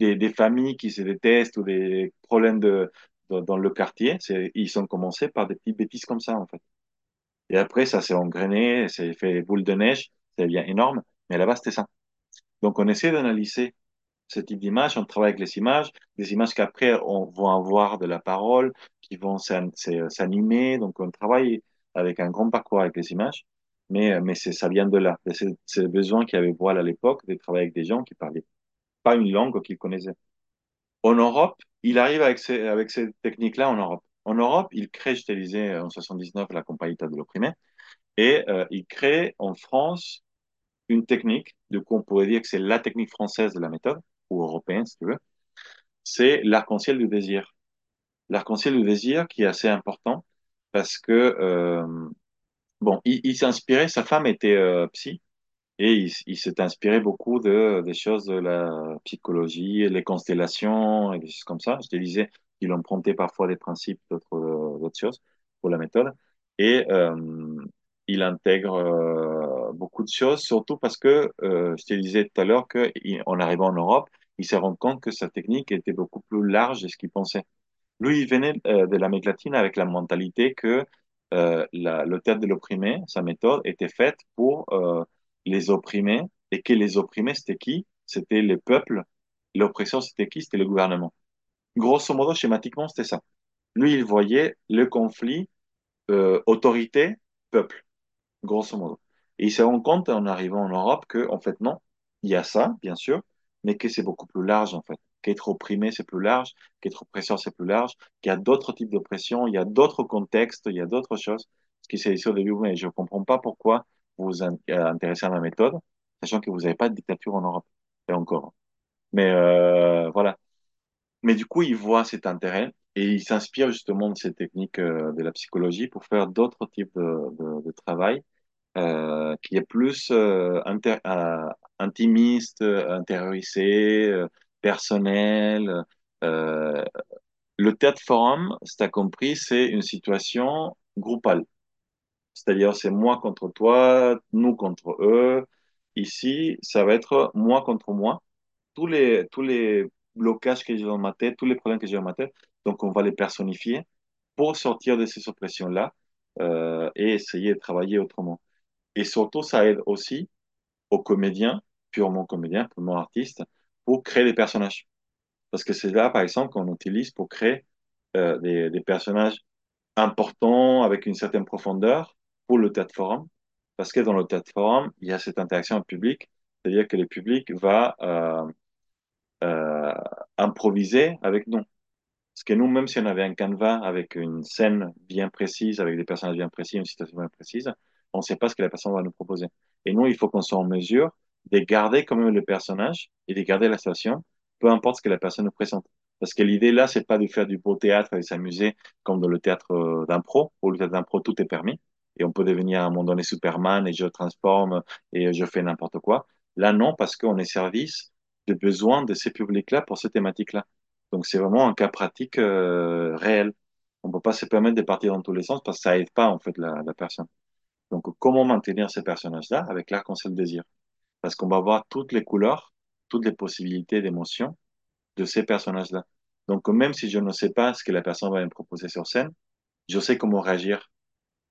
Des, des familles qui se détestent ou des problèmes de, dans le quartier, ils ont commencé par des petites bêtises comme ça, en fait. Et après, ça s'est engrainé, c'est fait boule de neige, ça devient énorme. Mais là-bas, c'était ça. Donc, on essaie d'analyser ce type d'image, on travaille avec les images, des images qu'après on va avoir de la parole, qui vont s'animer. Donc on travaille avec un grand parcours avec les images, mais, mais c'est, ça vient de là. C'est le besoin qu'il avait elle à l'époque de travailler avec des gens qui parlaient pas une langue qu'ils connaissaient. En Europe, il arrive avec ces, avec ces techniques-là en Europe. En Europe, il crée, je te disais, en 79, la compagnie de l'opprimé, et euh, il crée en France une technique, du coup on pourrait dire que c'est la technique française de la méthode, ou européenne si tu veux, c'est l'arc-en-ciel du désir. L'arc-en-ciel du désir qui est assez important parce que, euh, bon, il, il s'est inspiré, sa femme était euh, psy, et il, s'est inspiré beaucoup de, des choses de la psychologie, les constellations et des choses comme ça. Je te disais qu'il empruntait parfois des principes d'autres euh, choses pour la méthode. Et euh, il intègre beaucoup de choses, surtout parce que, je te disais tout à l'heure qu'en arrivant en Europe, il s'est rendu compte que sa technique était beaucoup plus large de ce qu'il pensait. Lui, il venait de l'Amérique latine avec la mentalité que euh, la, le de l'opprimé, sa méthode, était faite pour euh, les opprimés et que les opprimés, c'était qui? C'était les peuples. L'oppresseur, c'était qui? C'était le gouvernement. Grosso modo, schématiquement, c'était ça. Lui, il voyait le conflit euh, autorité-peuple grosso modo. Et il se rend compte en arrivant en Europe que, en fait, non, il y a ça, bien sûr, mais que c'est beaucoup plus large, en fait. Qu'être opprimé, c'est plus large, qu'être oppresseur, c'est plus large, qu'il y a d'autres types d'oppression, il y a d'autres contextes, il y a d'autres choses. Ce qui s'est dit au début, mais je ne comprends pas pourquoi vous vous euh, intéressez à ma méthode, sachant que vous n'avez pas de dictature en Europe, et encore. Mais euh, voilà. Mais du coup, il voit cet intérêt et il s'inspire justement de ces techniques euh, de la psychologie pour faire d'autres types de, travail euh, qui est plus euh, inter- euh, intimiste, intériorisé, personnel. Euh, le théâtre forum, si tu as compris, c'est une situation groupale. C'est-à-dire, c'est moi contre toi, nous contre eux. Ici, ça va être moi contre moi. Tous les, tous les blocages que j'ai dans ma tête, tous les problèmes que j'ai dans ma tête, donc on va les personnifier pour sortir de ces oppressions-là euh, et essayer de travailler autrement. Et surtout, ça aide aussi aux comédiens, purement comédiens, purement artistes, pour créer des personnages. Parce que c'est là, par exemple, qu'on utilise pour créer euh, des, personnages importants avec une certaine profondeur pour le théâtre forum. Parce que dans le théâtre forum, il y a cette interaction au public, c'est-à-dire que le public va euh, euh, improviser avec nous. Parce que nous, même si on avait un canevas avec une scène bien précise, avec des personnages bien précis, une situation bien précise, on ne sait pas ce que la personne va nous proposer. Et nous, il faut qu'on soit en mesure de garder quand même le personnage et de garder la situation, peu importe ce que la personne nous présente. Parce que l'idée là, c'est pas de faire du beau théâtre et de s'amuser comme dans le théâtre euh, d'impro. Où le théâtre d'impro, tout est permis. Et on peut devenir à un moment donné Superman et je transforme et je fais n'importe quoi. Là, non, parce qu'on est service de besoin de ces publics-là pour ces thématiques-là. Donc, c'est vraiment un cas pratique euh, réel. On peut pas se permettre de partir dans tous les sens parce que ça aide pas, en fait, la, la personne. Donc, comment maintenir ces personnages-là avec l'arc-en-ciel désir? Parce qu'on va voir toutes les couleurs, toutes les possibilités d'émotions de ces personnages-là. Donc, même si je ne sais pas ce que la personne va me proposer sur scène, je sais comment réagir.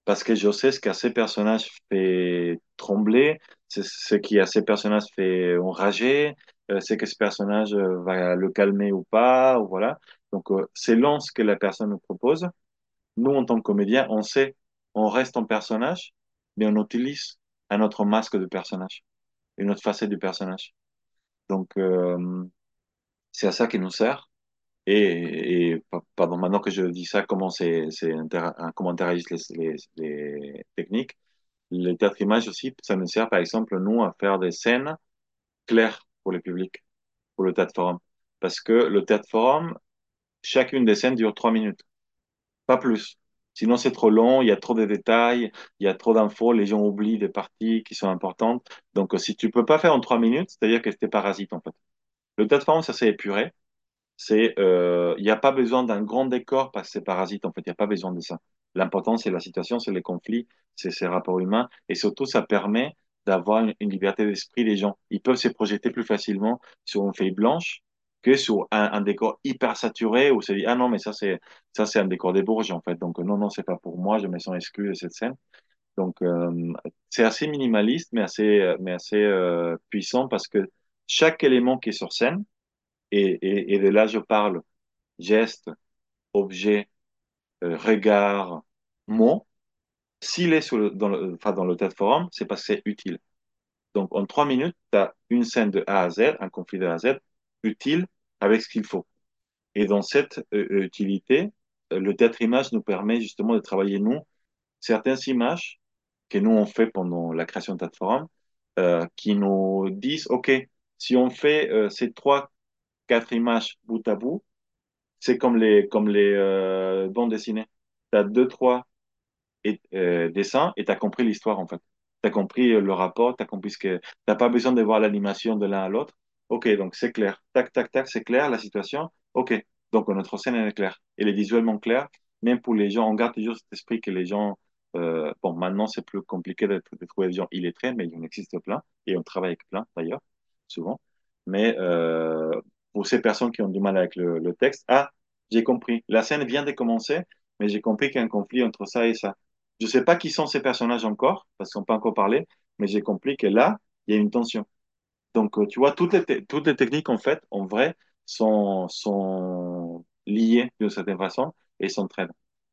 Parce que je sais ce qu'à ces personnages fait trembler, ce qui à ces personnages fait enrager, euh, c'est que ce personnage euh, va le calmer ou pas, ou voilà. Donc, euh, selon ce que la personne nous propose, nous, en tant que comédien, on sait, on reste en personnage, mais on utilise un autre masque de personnage, une autre facette du personnage. Donc, euh, c'est à ça qui nous sert. Et, et pa- pardon, maintenant que je dis ça, comment c'est, inter- comment interagissent les, les, les techniques. Le théâtre image aussi, ça nous sert par exemple, nous, à faire des scènes claires pour le public, pour le théâtre forum. Parce que le théâtre forum, chacune des scènes dure trois minutes, pas plus. Sinon, c'est trop long, il y a trop de détails, il y a trop d'infos, les gens oublient des parties qui sont importantes. Donc, euh, si tu peux pas faire en trois minutes, c'est-à-dire que c'était parasite, en fait. Le plateforme, ça s'est épuré. C'est, euh, il n'y a pas besoin d'un grand décor parce que c'est parasite, en fait. Il n'y a pas besoin de ça. L'important, c'est la situation, c'est les conflits, c'est ces rapports humains. Et surtout, ça permet d'avoir une, une liberté d'esprit des gens. Ils peuvent se projeter plus facilement sur une feuille blanche que sur un, un décor hyper saturé où c'est dit, ah non, mais ça, c'est, ça, c'est un décor des Bourges, en fait. Donc, non, non, c'est pas pour moi, je me sens exclu de cette scène. Donc, euh, c'est assez minimaliste, mais assez, mais assez euh, puissant parce que chaque élément qui est sur scène, et, et, et de là, je parle geste, objet, euh, regard, mot, s'il est sur le, dans le, enfin, dans le TED Forum, c'est parce que c'est utile. Donc, en trois minutes, tu as une scène de A à Z, un conflit de A à Z, utile avec ce qu'il faut. Et dans cette euh, euh, utilité, euh, le théâtre image nous permet justement de travailler, nous, certaines images que nous, on fait pendant la création de forum, euh, qui nous disent, OK, si on fait ces trois, quatre images bout à bout, c'est comme les, comme les bandes dessinées. Tu as deux, trois et, euh, dessin et tu as compris l'histoire en fait. Tu as compris le rapport, tu compris ce que. Tu pas besoin de voir l'animation de l'un à l'autre. Ok, donc c'est clair. Tac, tac, tac, c'est clair la situation. Ok, donc notre scène elle est claire. Elle est visuellement claire. Même pour les gens, on garde toujours cet esprit que les gens. Euh, bon, maintenant c'est plus compliqué de, de trouver des gens illettrés, mais il en existe plein et on travaille avec plein d'ailleurs, souvent. Mais euh, pour ces personnes qui ont du mal avec le, texte, ah, j'ai compris. La scène vient de commencer, mais j'ai compris qu'il y a un conflit entre ça et ça. Je sais pas qui sont ces personnages encore, parce qu'on n'a pas encore parlé, mais j'ai compris que là, il y a une tension. Donc, euh, tu vois, toutes les, te- toutes les techniques, en fait, en vrai, sont, sont liées d'une certaine façon et s'entraident.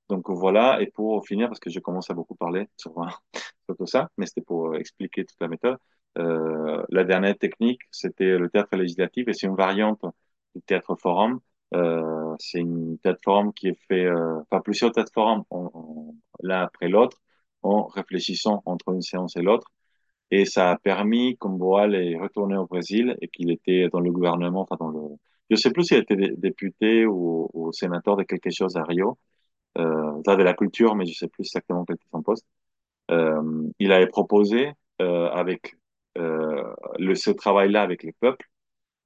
Donc, voilà, et pour finir, parce que je commence à beaucoup parler sur, sur tout ça, mais c'était pour euh, expliquer toute la méthode. Euh, la dernière technique, c'était le théâtre législatif, et c'est une variante du théâtre forum. Euh, c'est une théâtre forum qui est fait, euh, enfin, plusieurs forums, l'un après l'autre, en réfléchissant entre une séance et l'autre et ça a permis qu'Omboal est retourné au Brésil et qu'il était dans le gouvernement, enfin dans le, je sais plus s'il était dé- député ou, sénateur de quelque chose à Rio, euh, ça de la culture, mais je sais plus exactement quel était son poste. Euh, il avait proposé euh, avec euh, le, ce travail-là avec les peuples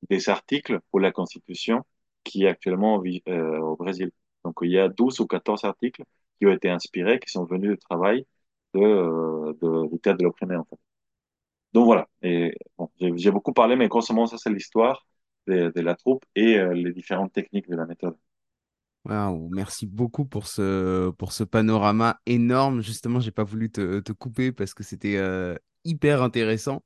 des articles pour la Constitution qui est actuellement au, euh, au Brésil. Donc il y a 12 ou 14 articles qui ont été inspirés, qui sont venus du travail de, euh, de, du théâtre de l'opprimé en fait. Donc voilà, j'ai beaucoup parlé, mais grosso modo, ça c'est l'histoire de, la troupe et euh, les différentes techniques de la méthode. Waouh, merci beaucoup pour ce, panorama énorme. Justement, j'ai pas voulu te, te couper parce que c'était euh, hyper intéressant.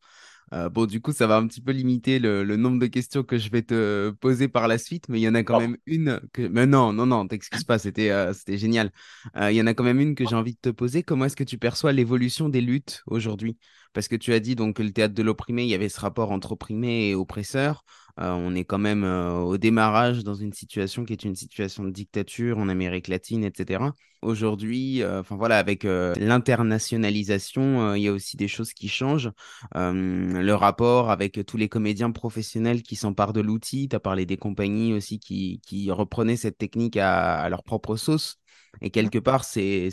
Euh, bon, du coup, ça va un petit peu limiter le, le nombre de questions que je vais te poser par la suite, mais il y en a quand Ah, même une que... Mais non, non, non, t'excuses pas, c'était euh, c'était génial. Euh, il y en a quand même une que j'ai envie de te poser. Comment est-ce que tu perçois l'évolution des luttes aujourd'hui? Parce que tu as dit donc que le théâtre de l'opprimé, il y avait ce rapport entre opprimé et oppresseur. Euh, on est quand même euh, au démarrage dans une situation qui est une situation de dictature en Amérique latine, etc. Aujourd'hui, euh, enfin voilà, avec euh, l'internationalisation, euh, il y a aussi des choses qui changent. Le rapport avec tous les comédiens professionnels qui s'emparent de l'outil. Tu as parlé des compagnies aussi qui, qui reprenaient cette technique à, à leur propre sauce. Et quelque part, c'est,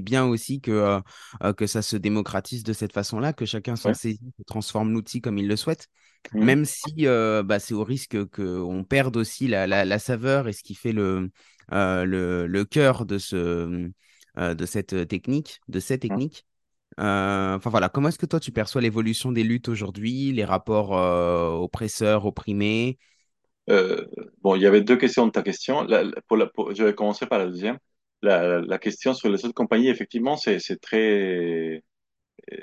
bien aussi que, euh, euh, que ça se démocratise de cette façon-là, que chacun s'en ouais. saisit transforme l'outil comme il le souhaite. Mhm. Même si euh, bah, c'est au risque qu'on perde aussi la, la, la saveur et ce qui fait le, euh, le, le cœur de, ce, de cette technique, de ces Mhm. techniques. Enfin voilà, comment est-ce que toi tu perçois l'évolution des luttes aujourd'hui, les rapports oppresseurs, opprimés? Euh, bon, il y avait deux questions de ta question. La- la- pour la, pour- je vais commencer par la deuxième. La, question sur les autres compagnies, effectivement, c'est très,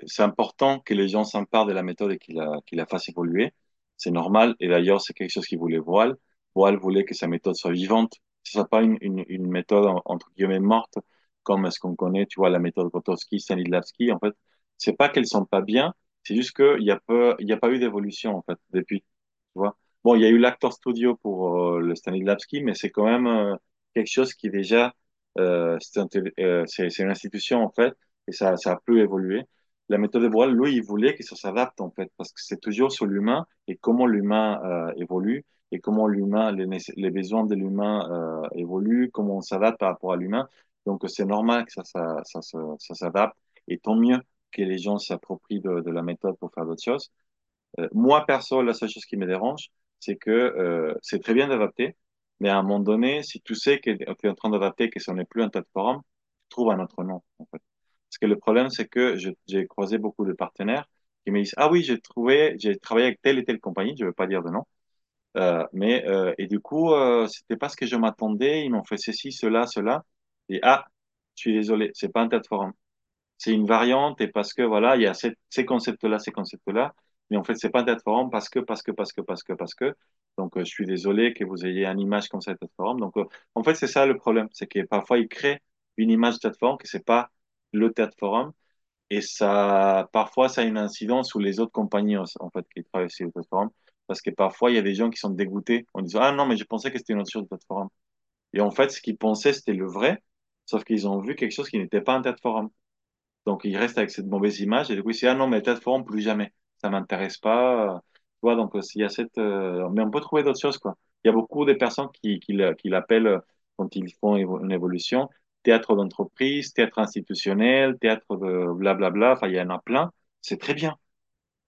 c'est important que les gens s'emparent de la méthode et qu'ils la, qu'ils la fassent évoluer. C'est normal. Et d'ailleurs, c'est quelque chose qu'il voulait Voile. Voile voulait que sa méthode soit vivante. Ce soit pas une, une, méthode, en- entre guillemets, morte, comme ce qu'on connaît, tu vois, la méthode Grotowski, Stanislavski. En fait, c'est pas qu'elles sont pas bien. C'est juste qu'il y a a pas eu d'évolution, en fait, depuis. Tu vois. Bon, il y a eu l'Actor Studio pour euh, le Stanislavski, mais c'est quand même euh, quelque chose qui déjà, euh, c'est un- euh, c'est une institution, en fait, et ça, ça a peu évolué la méthode de Boyle, lui, il voulait que ça s'adapte en fait, parce que c'est toujours sur l'humain et comment l'humain euh, évolue et comment l'humain, les, les besoins de l'humain euh, évoluent, comment on s'adapte par rapport à l'humain. Donc, c'est normal que ça, ça, ça, ça s'adapte. Et tant mieux que les gens s'approprient de, de la méthode pour faire d'autres choses. Euh, moi, perso, la seule chose qui me dérange, c'est que euh, c'est très bien d'adapter, mais à un moment donné, si tu sais que tu es en train d'adapter, que ce n'est plus un forum, trouve un autre nom. Parce que le problème, c'est que j'ai croisé beaucoup de partenaires qui me disent, ah oui, j'ai trouvé, j'ai travaillé avec telle et telle compagnie, je ne veux pas dire de nom, euh, mais euh, et du coup, euh, c'était pas ce que je m'attendais, ils m'ont fait ceci, cela, cela, et ah, je suis désolé, c'est pas un forum c'est une variante et parce que voilà, il y a ces, concepts-là, ces concepts-là, mais en fait, c'est pas un date forum parce que, parce que, parce que, parce que, parce que. Donc, euh, je suis désolé que vous ayez une image comme date forum. Donc, euh, en fait, c'est ça le problème, c'est que parfois, ils créent une image de date forum que c'est pas le date forum et ça, parfois, ça a une incidence sur les autres compagnies, en fait, qui travaillent sur le date forum. Parce que parfois, il y a des gens qui sont dégoûtés en disant, ah non, mais je pensais que c'était une autre chose de date forum. Et en fait, ce qu'ils pensaient, c'était le vrai, sauf qu'ils ont vu quelque chose qui n'était pas un date forum. Donc, il reste avec cette mauvaise image. Et du coup, il dit, ah non, mais plateforme, plus jamais. Ça m'intéresse pas. Tu vois, donc, euh, il y a cette, euh, mais on peut trouver d'autres choses, quoi. Il y a beaucoup de personnes qui, qui, qui l'appellent, euh, quand ils font une évolution, théâtre d'entreprise, théâtre institutionnel, théâtre de blablabla. Enfin, il y en a plein. C'est très bien.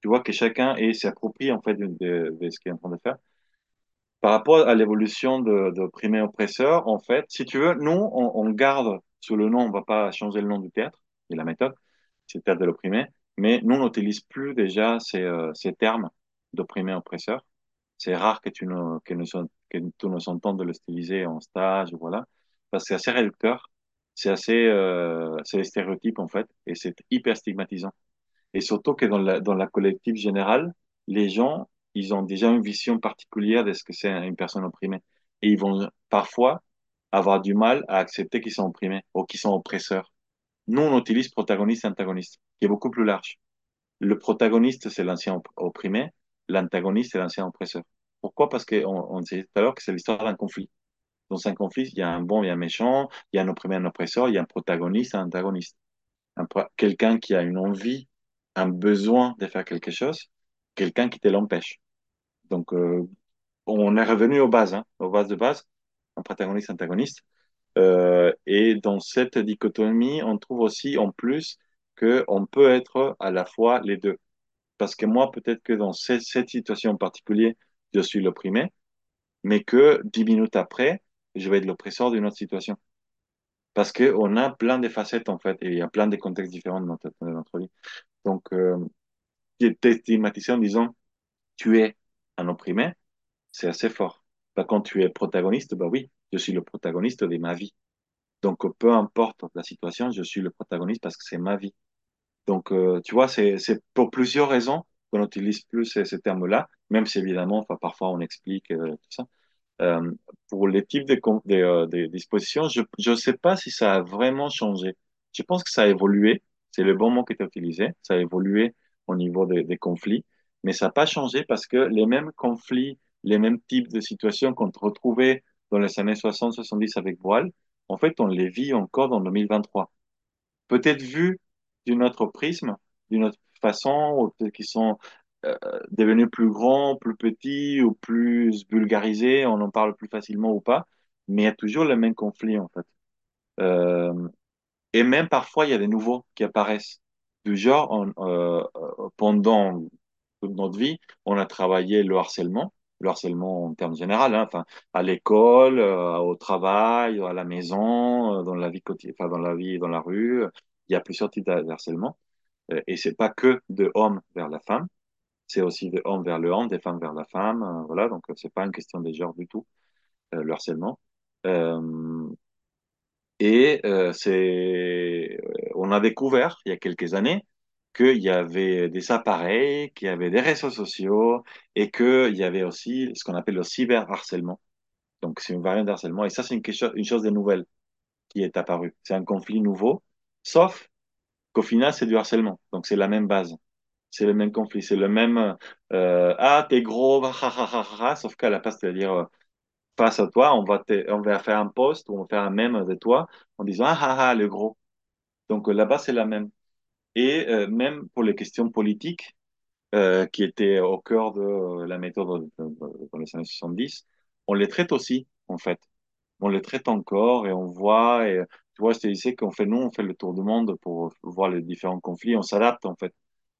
Tu vois que chacun s'approprie, en fait, de, ce qu'il est en train de faire. Par rapport à l'évolution de, de oppresseur, en fait, si tu veux, nous, on, on garde sous le nom, on va pas changer le nom du théâtre et la méthode, c'est le théâtre de l'opprimé, mais nous, on n'utilise plus déjà ces, ces termes d'opprimé-oppresseur. C'est rare que tu nous, que nous, que nous entendes de l'utiliser en stage, voilà, parce que c'est assez réducteur, c'est assez, euh, c'est des stéréotypes, en fait, et c'est hyper stigmatisant. Et surtout que dans la, dans la collective générale, les gens, ils ont déjà une vision particulière de ce que c'est une personne opprimée. Et ils vont parfois avoir du mal à accepter qu'ils sont opprimés ou qu'ils sont oppresseurs. Nous, on utilise protagoniste et antagoniste, qui est beaucoup plus large. Le protagoniste, c'est l'ancien opprimé. L'antagoniste, c'est l'ancien oppresseur. Pourquoi? Parce qu'on on disait tout à l'heure que c'est l'histoire d'un conflit. Dans un conflit, il y a un bon et un méchant, il y a un opprimé un oppresseur, il y a un protagoniste un antagoniste quelqu'un qui a une envie, un besoin de faire quelque chose, quelqu'un qui te l'empêche. Donc, euh, on est revenu aux bases, hein, aux bases de base, un protagoniste, antagoniste. Euh, et dans cette dichotomie, on trouve aussi en plus que on peut être à la fois les deux. Parce que moi, peut-être que dans cette, situation en particulier, je suis l'opprimé, mais que dix minutes après, je vais être l'oppresseur d'une autre situation. Parce qu'on a plein de facettes, en fait, et il y a plein de contextes différents de notre, vie. Donc, euh, stigmatisé en disant tu es un opprimé, c'est assez fort. Bah, quand tu es protagoniste, bah oui, je suis le protagoniste de ma vie. Donc, peu importe la situation, je suis le protagoniste parce que c'est ma vie. Donc, euh, tu vois, c'est, pour plusieurs raisons qu'on utilise plus ces, ces termes-là, même si évidemment, enfin, parfois on explique euh, tout ça. Euh, pour les types de, con- de, euh, de dispositions, je ne sais pas si ça a vraiment changé. Je pense que ça a évolué. C'est le bon mot qui est utilisé. Ça a évolué au niveau des, des conflits. Mais ça n'a pas changé parce que les mêmes conflits, les mêmes types de situations qu'on retrouvait dans les années 60-70 avec voile, en fait, on les vit encore dans 2023. Peut-être vu d'une autre prisme, d'une autre façon, ou peut-être qu'ils sont euh, devenus plus grands, plus petits ou plus vulgarisés, on en parle plus facilement ou pas, mais il y a toujours le même conflit en fait. Euh, et même parfois, il y a des nouveaux qui apparaissent. Du genre, euh, pendant toute notre vie, on a travaillé le harcèlement, le harcèlement en termes généraux, hein, enfin, à l'école, au travail, à la maison, dans la vie quotidienne, dans la vie, dans la rue. Il y a plusieurs types de harcèlement. Euh, Et c'est pas que de homme vers la femme, c'est aussi de homme vers le homme, des femmes vers la femme. euh, voilà, donc euh, c'est pas une question de genre du tout, le harcèlement. Et c'est, on a découvert il y a quelques années qu'il y avait des appareils, qu'il y avait des réseaux sociaux et qu'il y avait aussi ce qu'on appelle le cyberharcèlement. Donc c'est une variante d'harcèlement et ça c'est une, une chose de nouvelle qui est apparue. C'est un conflit nouveau, sauf qu'au final c'est du harcèlement. Donc c'est la même base. C'est le même conflit, c'est le même euh, ah t'es gros, ha, sauf qu'à la place de dire euh, face à toi, on va, on va faire un post ou on va faire un mème de toi en disant Ah, ah, ah, le gros. Donc euh, là-bas, c'est la même. Et même pour les questions politiques, qui étaient au cœur de la méthode de- de- dans les années 70, on les traite aussi, en fait. On les traite encore et on voit. Et, tu vois, te disais qu'on fait, nous, on fait le tour du monde pour voir les différents conflits. On s'adapte, en fait.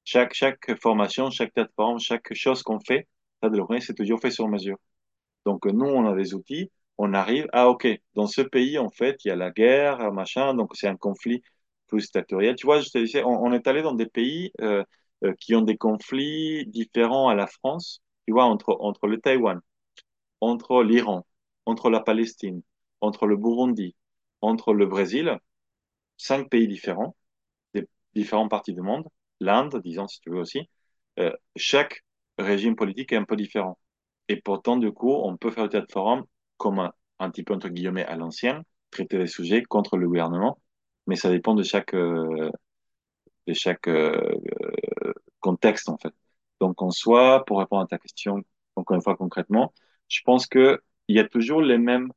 Chaque, chaque formation, chaque plateforme, chaque chose qu'on fait, ça, de c'est toujours fait sur mesure. Donc, nous, on a des outils. On arrive, ah, OK, dans ce pays, en fait, il y a la guerre, machin, donc c'est un conflit plus territorial. Tu vois, je te disais, on, on est allé dans des pays euh, euh, qui ont des conflits différents à la France, tu vois, entre, entre le Taïwan, entre l'Iran, entre la Palestine, entre le Burundi, entre le Brésil, cinq pays différents, des différentes parties du monde, l'Inde, disons si tu veux aussi, euh, chaque régime politique est un peu différent. Et pourtant, du coup, on peut faire le théâtre forum comme un, un petit peu, entre guillemets, à l'ancienne, traiter des sujets contre le gouvernement, mais ça dépend de chaque, euh, de chaque euh, contexte, en fait. Donc, en soi, pour répondre à ta question, encore une fois concrètement, je pense que il y a toujours les mêmes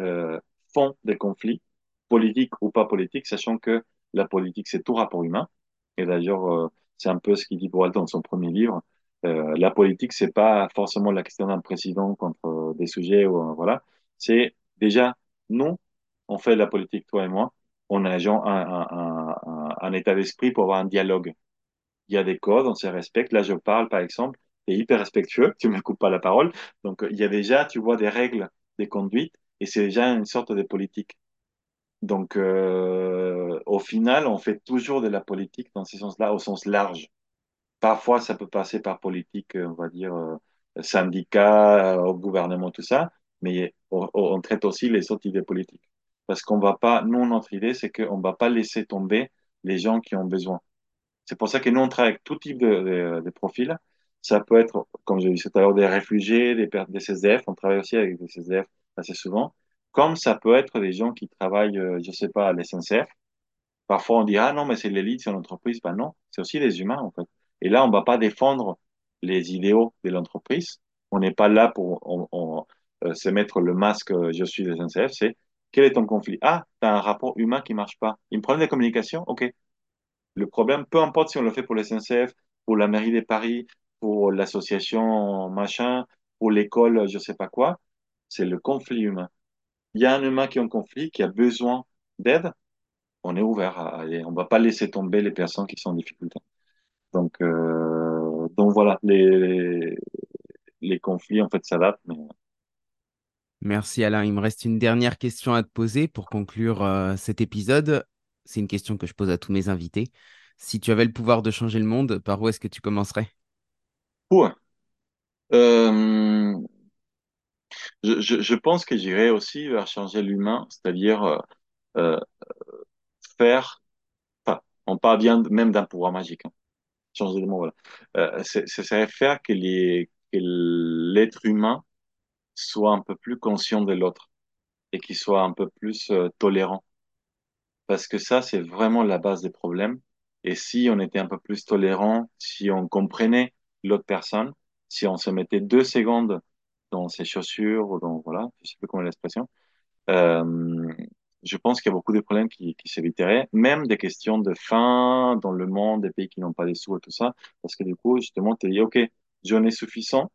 euh, fond des conflits, politiques ou pas politiques, sachant que la politique, c'est tout rapport humain. Et d'ailleurs, euh, c'est un peu ce qu'il dit Boal dans son premier livre. Euh, la politique, c'est pas forcément la question d'un président contre euh, des sujets ou euh, voilà. C'est déjà nous, on fait la politique, toi et moi. On a un état d'esprit pour avoir un dialogue. Il y a des codes, on se respecte. Là, je parle, par exemple, hyper respectueux. Tu me coupes pas la parole. Donc, il y a déjà, tu vois, des règles, des conduites et c'est déjà une sorte de politique. Donc, euh, au final, on fait toujours de la politique dans ce sens-là, au sens large. Parfois, ça peut passer par politique, on va dire, euh, syndicat, euh, gouvernement, tout ça, mais on, traite aussi les autres idées politiques. Parce qu'on va pas, nous, notre idée, c'est qu'on va pas laisser tomber les gens qui ont besoin. C'est pour ça que nous, on travaille avec tout type de profils. Ça peut être, comme je disais tout à l'heure, des réfugiés, des, des CSDF. On travaille aussi avec des CSDF assez souvent. Comme ça peut être des gens qui travaillent, euh, je sais pas, à l'SNCF. Parfois, on dit, ah non, mais c'est l'élite, c'est l'entreprise. Ben non, c'est aussi des humains, en fait. Et là, on va pas défendre les idéaux de l'entreprise. On n'est pas là pour euh, se mettre le masque, euh, je suis des SNCF. C'est, quel est ton conflit? Ah, tu as un rapport humain qui marche pas. Une problème de communication? OK. Le problème, peu importe si on le fait pour les SNCF, pour la mairie de Paris, pour l'association machin, pour l'école, je sais pas quoi, c'est le conflit humain. Il y a un humain qui est en conflit, qui a besoin d'aide, on est ouvert à aller. On va pas laisser tomber les personnes qui sont en difficulté. Donc, euh, donc voilà, les, les conflits en fait s'adaptent. Mais... Merci Alain. Il me reste une dernière question à te poser pour conclure euh, cet épisode. C'est une question que je pose à tous mes invités. Si tu avais le pouvoir de changer le monde, par où est-ce que tu commencerais? Ouais. Euh, je, je, je, pense que j'irai aussi vers changer l'humain, c'est-à-dire euh, euh, faire, enfin, on parle bien même d'un pouvoir magique, hein. changer de mot, voilà. Euh, ce serait faire que l'être humain soit un peu plus conscient de l'autre et qu'il soit un peu plus euh, tolérant. Parce que ça, c'est vraiment la base des problèmes. Et si on était un peu plus tolérant, si on comprenait l'autre personne, si on se mettait deux secondes dans ses chaussures ou dans, voilà, je sais plus comment l'expression, euh, je pense qu'il y a beaucoup de problèmes qui, qui s'éviteraient, même des questions de faim dans le monde, des pays qui n'ont pas les sous et tout ça, parce que du coup, justement, tu dis, OK, j'en ai suffisant,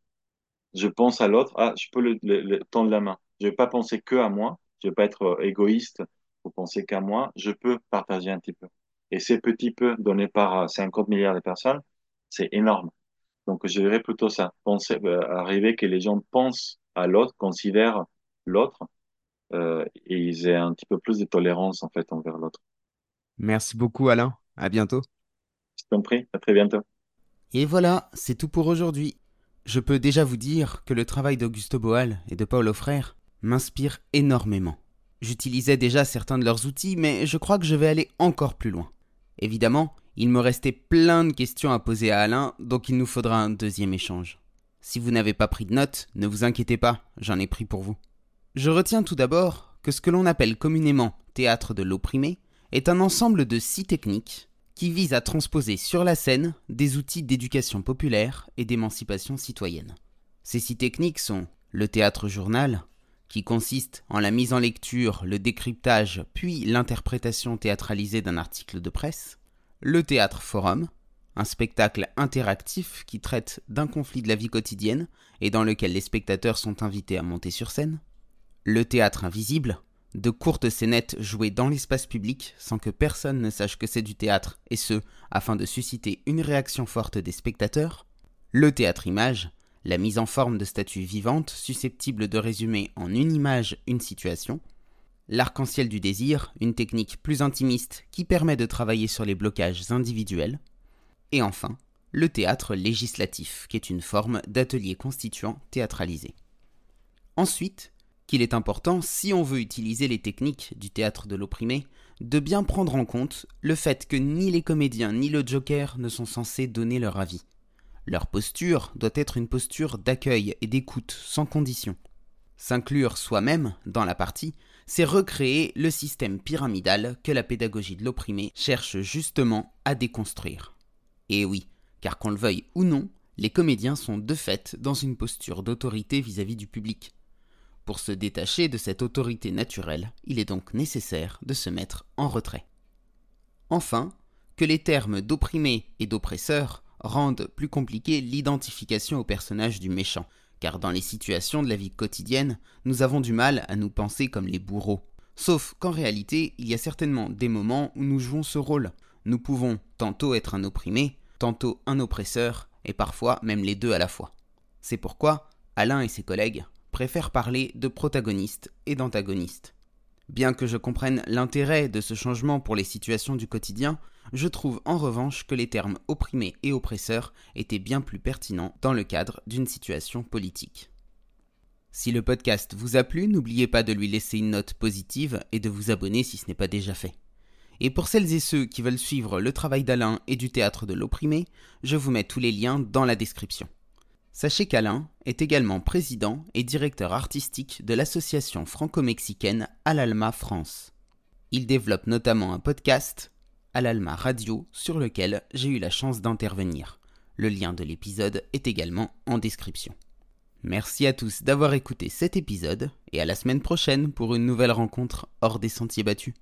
je pense à l'autre, ah, je peux le, tendre la main. Je vais pas penser que à moi, je vais pas être euh, égoïste pour penser qu'à moi, je peux partager un petit peu. Et ces petits peu donnés par 50 milliards de personnes, c'est énorme. Donc, je dirais plutôt ça. Penser, euh, arriver que les gens pensent à l'autre, considèrent l'autre, euh, et ils aient un petit peu plus de tolérance, en fait, envers l'autre. Merci beaucoup, Alain. À bientôt. Je t'en prie. À très bientôt. Et voilà, c'est tout pour aujourd'hui. Je peux déjà vous dire que le travail d'Augusto Boal et de Paulo Frère m'inspire énormément. J'utilisais déjà certains de leurs outils, mais je crois que je vais aller encore plus loin. Évidemment, il me restait plein de questions à poser à Alain, donc il nous faudra un deuxième échange. Si vous n'avez pas pris de notes, ne vous inquiétez pas, j'en ai pris pour vous. Je retiens tout d'abord que ce que l'on appelle communément théâtre de l'opprimé est un ensemble de six techniques qui visent à transposer sur la scène des outils d'éducation populaire et d'émancipation citoyenne. Ces six techniques sont le théâtre journal, qui consiste en la mise en lecture, le décryptage puis l'interprétation théâtralisée d'un article de presse, le théâtre forum, un spectacle interactif qui traite d'un conflit de la vie quotidienne et dans lequel les spectateurs sont invités à monter sur scène, Le théâtre invisible, de courtes scénettes jouées dans l'espace public sans que personne ne sache que c'est du théâtre, et ce, afin de susciter une réaction forte des spectateurs. Le théâtre image, la mise en forme de statues vivantes susceptibles de résumer en une image une situation. L'arc-en-ciel du désir, une technique plus intimiste qui permet de travailler sur les blocages individuels. Et enfin, le théâtre législatif, qui est une forme d'atelier constituant théâtralisé. Ensuite, qu'il est important, si on veut utiliser les techniques du théâtre de l'opprimé, de bien prendre en compte le fait que ni les comédiens ni le Joker ne sont censés donner leur avis. Leur posture doit être une posture d'accueil et d'écoute sans condition. S'inclure soi-même dans la partie, c'est recréer le système pyramidal que la pédagogie de l'opprimé cherche justement à déconstruire. Et oui, car qu'on le veuille ou non, les comédiens sont de fait dans une posture d'autorité vis-à-vis du public. Pour se détacher de cette autorité naturelle, il est donc nécessaire de se mettre en retrait. Enfin, que les termes d'opprimé et d'oppresseur rendent plus compliqué l'identification au personnage du méchant, car dans les situations de la vie quotidienne, nous avons du mal à nous penser comme les bourreaux. Sauf qu'en réalité, il y a certainement des moments où nous jouons ce rôle. Nous pouvons tantôt être un opprimé, tantôt un oppresseur, et parfois même les deux à la fois. C'est pourquoi Alain et ses collègues préfèrent parler de protagoniste et d'antagoniste. Bien que je comprenne l'intérêt de ce changement pour les situations du quotidien, je trouve en revanche que les termes opprimé et oppresseur étaient bien plus pertinents dans le cadre d'une situation politique. Si le podcast vous a plu, n'oubliez pas de lui laisser une note positive et de vous abonner si ce n'est pas déjà fait. Et pour celles et ceux qui veulent suivre le travail d'Alain et du théâtre de l'opprimé, je vous mets tous les liens dans la description. Sachez qu'Alain est également président et directeur artistique de l'association franco-mexicaine Alalma France. Il développe notamment un podcast à l'Alma Radio sur lequel j'ai eu la chance d'intervenir. Le lien de l'épisode est également en description. Merci à tous d'avoir écouté cet épisode et à la semaine prochaine pour une nouvelle rencontre hors des sentiers battus.